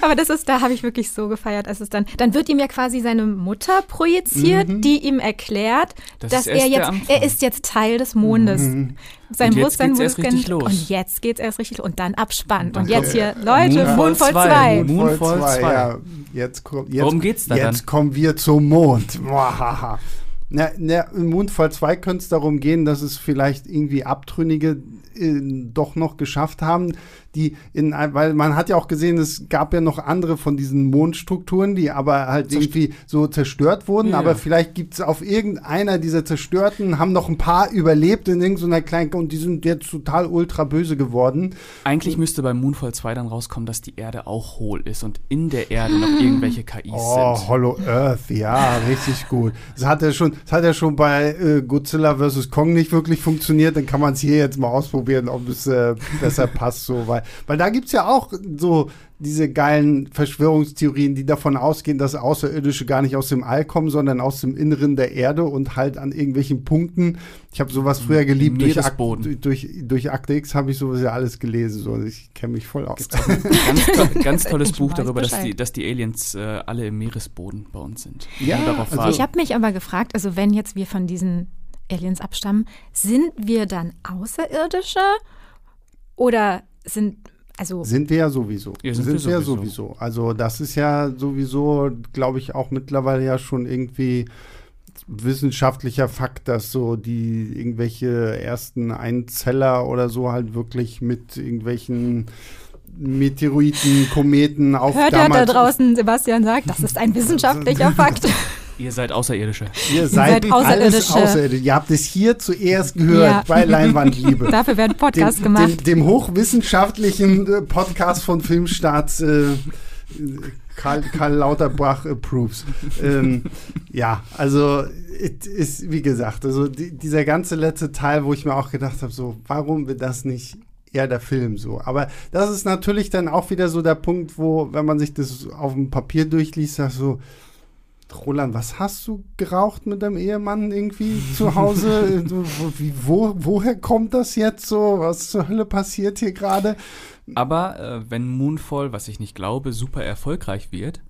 Aber das ist, da habe ich wirklich so gefeiert, als es dann, dann wird ihm ja quasi seine Mutter projiziert, mhm. die ihm erklärt, das dass er jetzt, er ist jetzt Teil des Mondes. Mhm. Sein Bewusstsein wurde gescannt und jetzt geht es erst richtig los und dann abspannt. Und jetzt hier, Leute, Moonfall 2.
Moonfall 2. Ja, jetzt, jetzt, Worum geht's da Jetzt dann? kommen wir zum Mond. Na, na, Im Moonfall 2 könnte es darum gehen, dass es vielleicht irgendwie Abtrünnige äh, doch noch geschafft haben, die in, weil man hat ja auch gesehen, es gab ja noch andere von diesen Mondstrukturen, die aber halt Zerst irgendwie so zerstört wurden. Ja. Aber vielleicht gibt es auf irgendeiner dieser zerstörten, haben noch ein paar überlebt in irgendeiner kleinen, und die sind jetzt total ultra böse geworden.
Eigentlich müsste bei Moonfall 2 dann rauskommen, dass die Erde auch hohl ist und in der Erde noch irgendwelche KIs oh,
sind. Oh, Hollow Earth, ja, richtig gut. Das hat ja schon, das hat ja schon bei äh, Godzilla vs. Kong nicht wirklich funktioniert. Dann kann man es hier jetzt mal ausprobieren, ob es äh, besser passt, so, weil weil, da gibt es ja auch so diese geilen Verschwörungstheorien, die davon ausgehen, dass Außerirdische gar nicht aus dem All kommen, sondern aus dem Inneren der Erde und halt an irgendwelchen Punkten. Ich habe sowas früher geliebt. Durch, Ak durch, durch Akte X habe ich sowas ja alles gelesen. So. Ich kenne mich voll aus.
ganz, to ganz tolles Buch darüber, dass die, dass die Aliens äh, alle im Meeresboden bei uns sind.
Ja, also ich habe mich aber gefragt, also wenn jetzt wir von diesen Aliens abstammen, sind wir dann Außerirdische oder sind also
sind wir ja sowieso. Ja, sind, sind wir, wir sowieso. sowieso. Also das ist ja sowieso, glaube ich, auch mittlerweile ja schon irgendwie wissenschaftlicher Fakt, dass so die irgendwelche ersten Einzeller oder so halt wirklich mit irgendwelchen Meteoriten, Kometen auf
Hört er da draußen, Sebastian sagt, das ist ein wissenschaftlicher Fakt.
Ihr seid Außerirdische.
Ihr seid, Ihr seid Außerirdische. Außerirdische. Ihr habt es hier zuerst gehört ja. bei Leinwandliebe.
Dafür werden Podcasts dem, gemacht.
Dem, dem, hochwissenschaftlichen äh, Podcast von Filmstarts äh, Karl, Karl Lauterbach approves. ähm, ja, also ist, wie gesagt, also die, dieser ganze letzte Teil, wo ich mir auch gedacht habe, so, warum wird das nicht eher der Film so. Aber das ist natürlich dann auch wieder so der Punkt, wo, wenn man sich das auf dem Papier durchliest, sagt so, Roland, was hast du geraucht mit deinem Ehemann irgendwie zu Hause? Wie, wo, woher kommt das jetzt so? Was zur Hölle passiert hier gerade?
Aber äh, wenn Moonfall, was ich nicht glaube, super erfolgreich wird,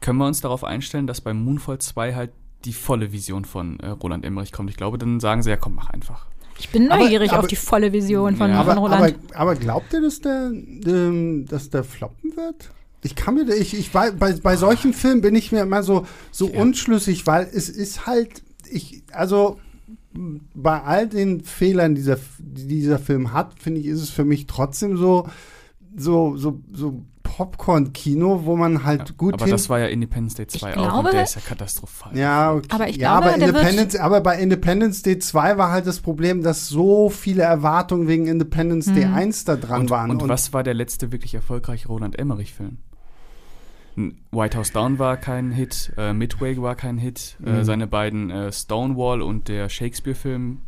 können wir uns darauf einstellen, dass bei Moonfall 2 halt die volle Vision von äh, Roland Emmerich kommt. Ich glaube, dann sagen sie ja, komm, mach einfach.
Ich bin neugierig aber, aber, auf die volle Vision von, ja.
von
Roland.
Aber, aber, glaubt ihr, dass der, ähm, dass der floppen wird? Ich kann mir, ich, ich bei, bei solchen Filmen bin ich mir immer so, so ja. unschlüssig, weil es ist halt, ich, also bei all den Fehlern, dieser, die dieser Film hat, finde ich, ist es für mich trotzdem so, so, so, so Popcorn-Kino, wo man halt ja, gut
Aber das war ja Independence Day 2 auch und der ist ja katastrophal.
Ja, okay. aber ich ja, glaube, aber, Independence, aber bei Independence Day 2 war halt das Problem, dass so viele Erwartungen wegen Independence mhm. Day 1 da dran
und,
waren.
Und, und, was war der letzte wirklich erfolgreiche Roland Emmerich-Film? White House Down war kein Hit, äh, Midway war kein Hit, äh, mhm. äh, seine beiden äh, Stonewall und der Shakespeare-Film.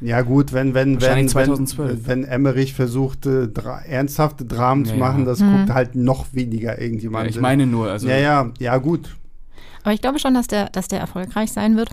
Ja gut, wenn wenn wenn, wenn wenn Emmerich versuchte dra ernsthafte Dramen ja, zu machen, das mhm. guckt halt noch weniger irgendjemand.
Ja, ich meine nur, also
ja ja ja gut.
Aber ich glaube schon, dass der dass der erfolgreich sein wird.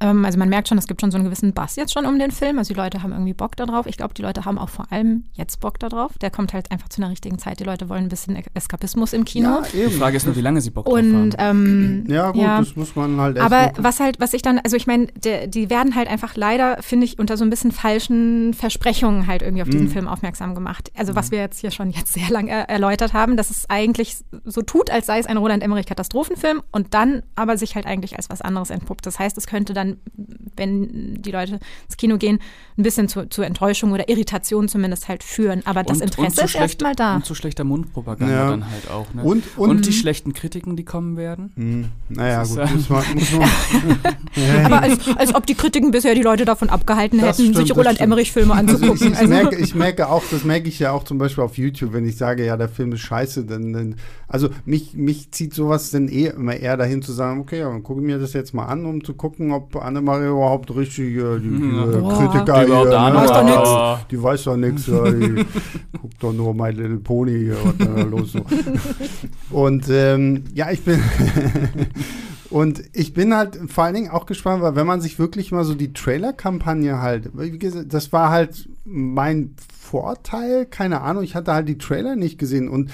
Ähm, also man merkt schon, es gibt schon so einen gewissen Bass jetzt schon um den Film. Also die Leute haben irgendwie Bock darauf. Ich glaube, die Leute haben auch vor allem jetzt Bock darauf. Der kommt halt einfach zu einer richtigen Zeit. Die Leute wollen ein bisschen Eskapismus im Kino. Ja,
die Frage ist nur, wie lange sie Bock
und, drauf haben.
Ähm, ja gut, ja. das muss man halt.
Aber was halt, was ich dann, also ich meine, die werden halt einfach leider, finde ich, unter so ein bisschen falschen Versprechungen halt irgendwie auf diesen mhm. Film aufmerksam gemacht. Also was mhm. wir jetzt hier schon jetzt sehr lange er erläutert haben, dass es eigentlich so tut, als sei es ein Roland Emmerich Katastrophenfilm und dann aber sich halt eigentlich als was anderes entpuppt. Das heißt, es könnte dann wenn die Leute ins Kino gehen, ein bisschen zu, zu Enttäuschung oder Irritation zumindest halt führen. Aber das und, Interesse und ist erstmal da.
Und zu schlechter Mundpropaganda ja. dann halt auch. Ne? Und, und, und, die schlechten Kritiken, die kommen werden.
Mhm. Naja, gut, muss man, muss
man Aber als, als ob die Kritiken bisher die Leute davon abgehalten das hätten, stimmt, sich Roland Emmerich-Filme anzugucken.
Ich, ich, also. merke, ich merke auch, das merke ich ja auch zum Beispiel auf YouTube, wenn ich sage, ja, der Film ist scheiße, dann, dann also mich, mich zieht sowas dann eh immer eher dahin zu sagen, okay, dann gucke ich mir das jetzt mal an, um zu gucken, ob Annemarie überhaupt richtig äh, die, die äh, Kritiker die, hier, ne, weiß doch nix. die weiß doch nichts. Ja, die guckt doch nur My Little Pony hier, was da los so. Und ähm, ja, ich bin Und ich bin halt vor allen Dingen auch gespannt, weil wenn man sich wirklich mal so die Trailer-Kampagne halt, wie gesagt, das war halt mein Vorteil, keine Ahnung, ich hatte halt die Trailer nicht gesehen und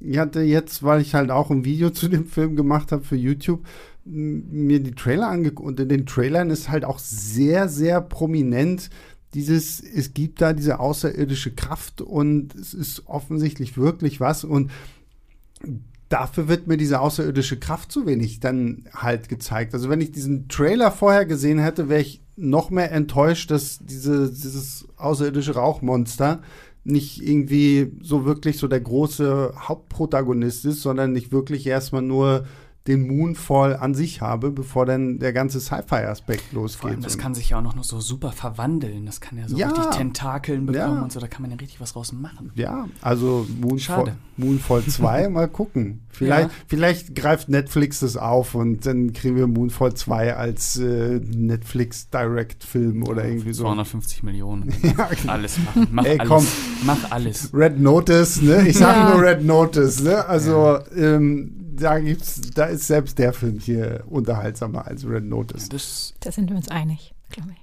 ich hatte jetzt, weil ich halt auch ein Video zu dem Film gemacht habe für YouTube, mir die Trailer angeguckt und in den Trailern ist halt auch sehr, sehr prominent dieses, es gibt da diese außerirdische Kraft und es ist offensichtlich wirklich was und dafür wird mir diese außerirdische Kraft zu wenig dann halt gezeigt. Also wenn ich diesen Trailer vorher gesehen hätte, wäre ich noch mehr enttäuscht, dass diese, dieses außerirdische Rauchmonster nicht irgendwie so wirklich so der große Hauptprotagonist ist, sondern nicht wirklich erstmal nur den Moonfall an sich habe, bevor dann der ganze Sci-Fi-Aspekt losgeht. Vor allem,
das kann sich ja auch noch so super verwandeln. Das kann ja so ja, richtig Tentakeln bekommen ja. und so. Da kann man ja richtig was draus machen.
Ja, also Moonfall, Moonfall 2, mal gucken. Vielleicht, ja. vielleicht greift Netflix das auf und dann kriegen wir Moonfall 2 als äh, Netflix Direct-Film oder irgendwie so.
250 Millionen. ja, genau. Alles machen. Mach Ey, alles. Komm. Mach alles.
Red Notice, ne? Ich sage nur Red Notice, ne? Also, ähm, da gibt's, da ist selbst der Film hier unterhaltsamer als Red Notice.
Das, da sind wir uns einig.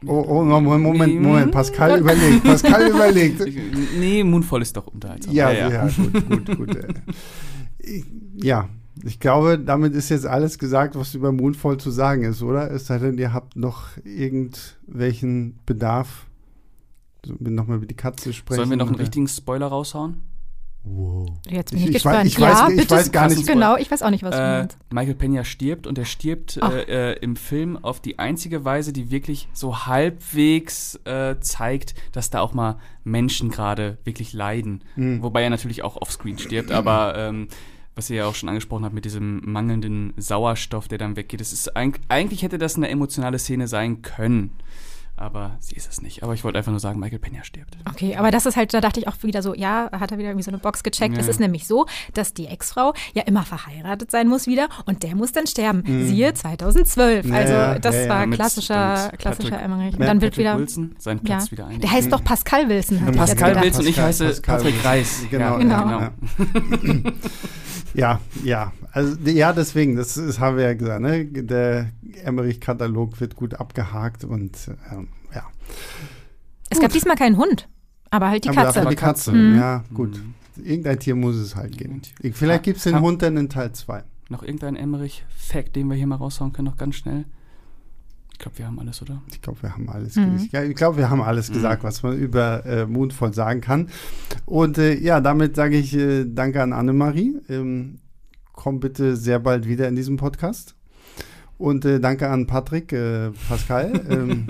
Oh, oh, Moment, Moment, Moment, Pascal überlegt, Pascal überlegt.
Nee, Moonfall ist doch unterhaltsam.
Ja, ja, ja. gut, gut, gut. Ich, ja, ich glaube, damit ist jetzt alles gesagt, was über Moonfall zu sagen ist, oder? Es sei denn, ihr habt noch irgendwelchen Bedarf. Nochmal über die Katze sprechen.
Sollen wir noch einen richtigen Spoiler raushauen?
Wow. Jetzt bin ich, ich gespannt.
Weiß, ich, ja, weiß, ich weiß gar nicht.
Genau, ich weiß auch nicht, was
äh, du meinst. Michael Pena stirbt und er stirbt äh, äh, im Film auf die einzige Weise, die wirklich so halbwegs äh, zeigt, dass da auch mal Menschen gerade wirklich leiden. Mhm. Wobei er natürlich auch offscreen stirbt, aber ähm, was ihr ja auch schon angesprochen habt mit diesem mangelnden Sauerstoff, der dann weggeht. Das ist eigentlich hätte das eine emotionale Szene sein können aber sie ist es nicht. Aber ich wollte einfach nur sagen, Michael Pena stirbt.
Okay, aber das ist halt, da dachte ich auch wieder so, ja, hat er wieder irgendwie so eine Box gecheckt. Ja. Es ist nämlich so, dass die Ex-Frau ja immer verheiratet sein muss wieder und der muss dann sterben. Mhm. Siehe 2012. Ja, also das ja, war klassischer, klassischer Emmerich. Und dann wird wieder
Wilson seinen Platz wieder
ein. Der heißt doch Pascal Wilson.
Pascal Wilson und ich heiße Pascal Patrick Reis.
Genau, genau. genau. Ja, ja. Also, ja, deswegen, das, das haben wir ja gesagt, ne? Der Emmerich-Katalog wird gut abgehakt und ähm, ja.
Es gut. gab diesmal keinen Hund, aber halt die aber Katze.
Aber die Katze, mhm. ja, gut. Irgendein Tier muss es halt geben. Vielleicht gibt es den Hund dann in Teil 2.
Noch irgendein Emmerich-Fact, den wir hier mal raushauen können, noch ganz schnell. Ich glaube, wir haben alles, oder?
Ich glaube, wir haben alles. Mhm. Ich glaube, wir haben alles mhm. gesagt, was man über äh, Moonfall sagen kann. Und äh, ja, damit sage ich äh, Danke an Annemarie. Ähm, komm bitte sehr bald wieder in diesem Podcast. Und äh, danke an Patrick, äh, Pascal. ähm,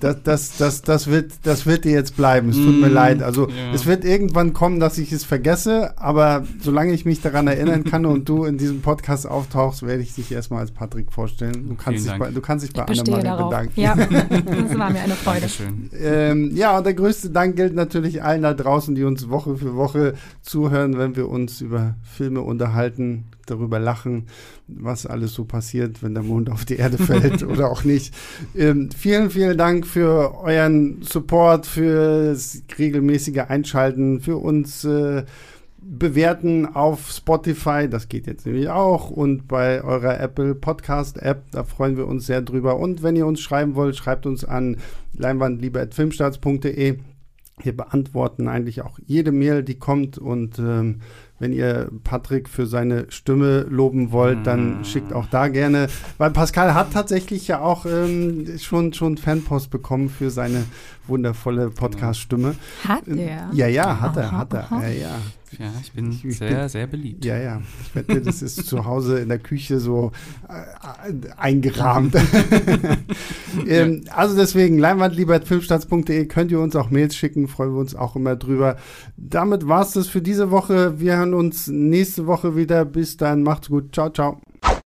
das, das, das, das, wird, das wird dir jetzt bleiben. Es tut mm, mir leid. Also ja. es wird irgendwann kommen, dass ich es vergesse, aber solange ich mich daran erinnern kann und du in diesem Podcast auftauchst, werde ich dich erstmal als Patrick vorstellen. Du kannst, dich bei, du kannst dich bei Annemarie bedanken.
Ja, das war mir eine Freude.
Ähm, ja, und der größte Dank gilt natürlich allen da draußen, die uns Woche für Woche zuhören, wenn wir uns über Filme unterhalten, darüber lachen, was alles so passiert, wenn der Mond auf die Erde fällt oder auch nicht. Ähm, vielen, vielen Dank für euren Support, für das regelmäßige Einschalten, für uns äh, bewerten auf Spotify, das geht jetzt nämlich auch, und bei eurer Apple Podcast App, da freuen wir uns sehr drüber. Und wenn ihr uns schreiben wollt, schreibt uns an leinwandliebe.filmstarts.de. Wir beantworten eigentlich auch jede Mail, die kommt und ähm, wenn ihr Patrick für seine Stimme loben wollt, dann mm. schickt auch da gerne. Weil Pascal hat tatsächlich ja auch ähm, schon, schon Fanpost bekommen für seine wundervolle Podcast-Stimme.
Hat er?
Ja, ja, hat er, hat er. Ja, ja.
Ja, ich bin ich, ich sehr, bin, sehr beliebt.
Ja, ja. Ich wette, das ist zu Hause in der Küche so äh, eingerahmt. ähm, also deswegen, leinwandliebertfilmstarts.de könnt ihr uns auch Mails schicken, freuen wir uns auch immer drüber. Damit war es das für diese Woche. Wir hören uns nächste Woche wieder. Bis dann, macht's gut. Ciao, ciao.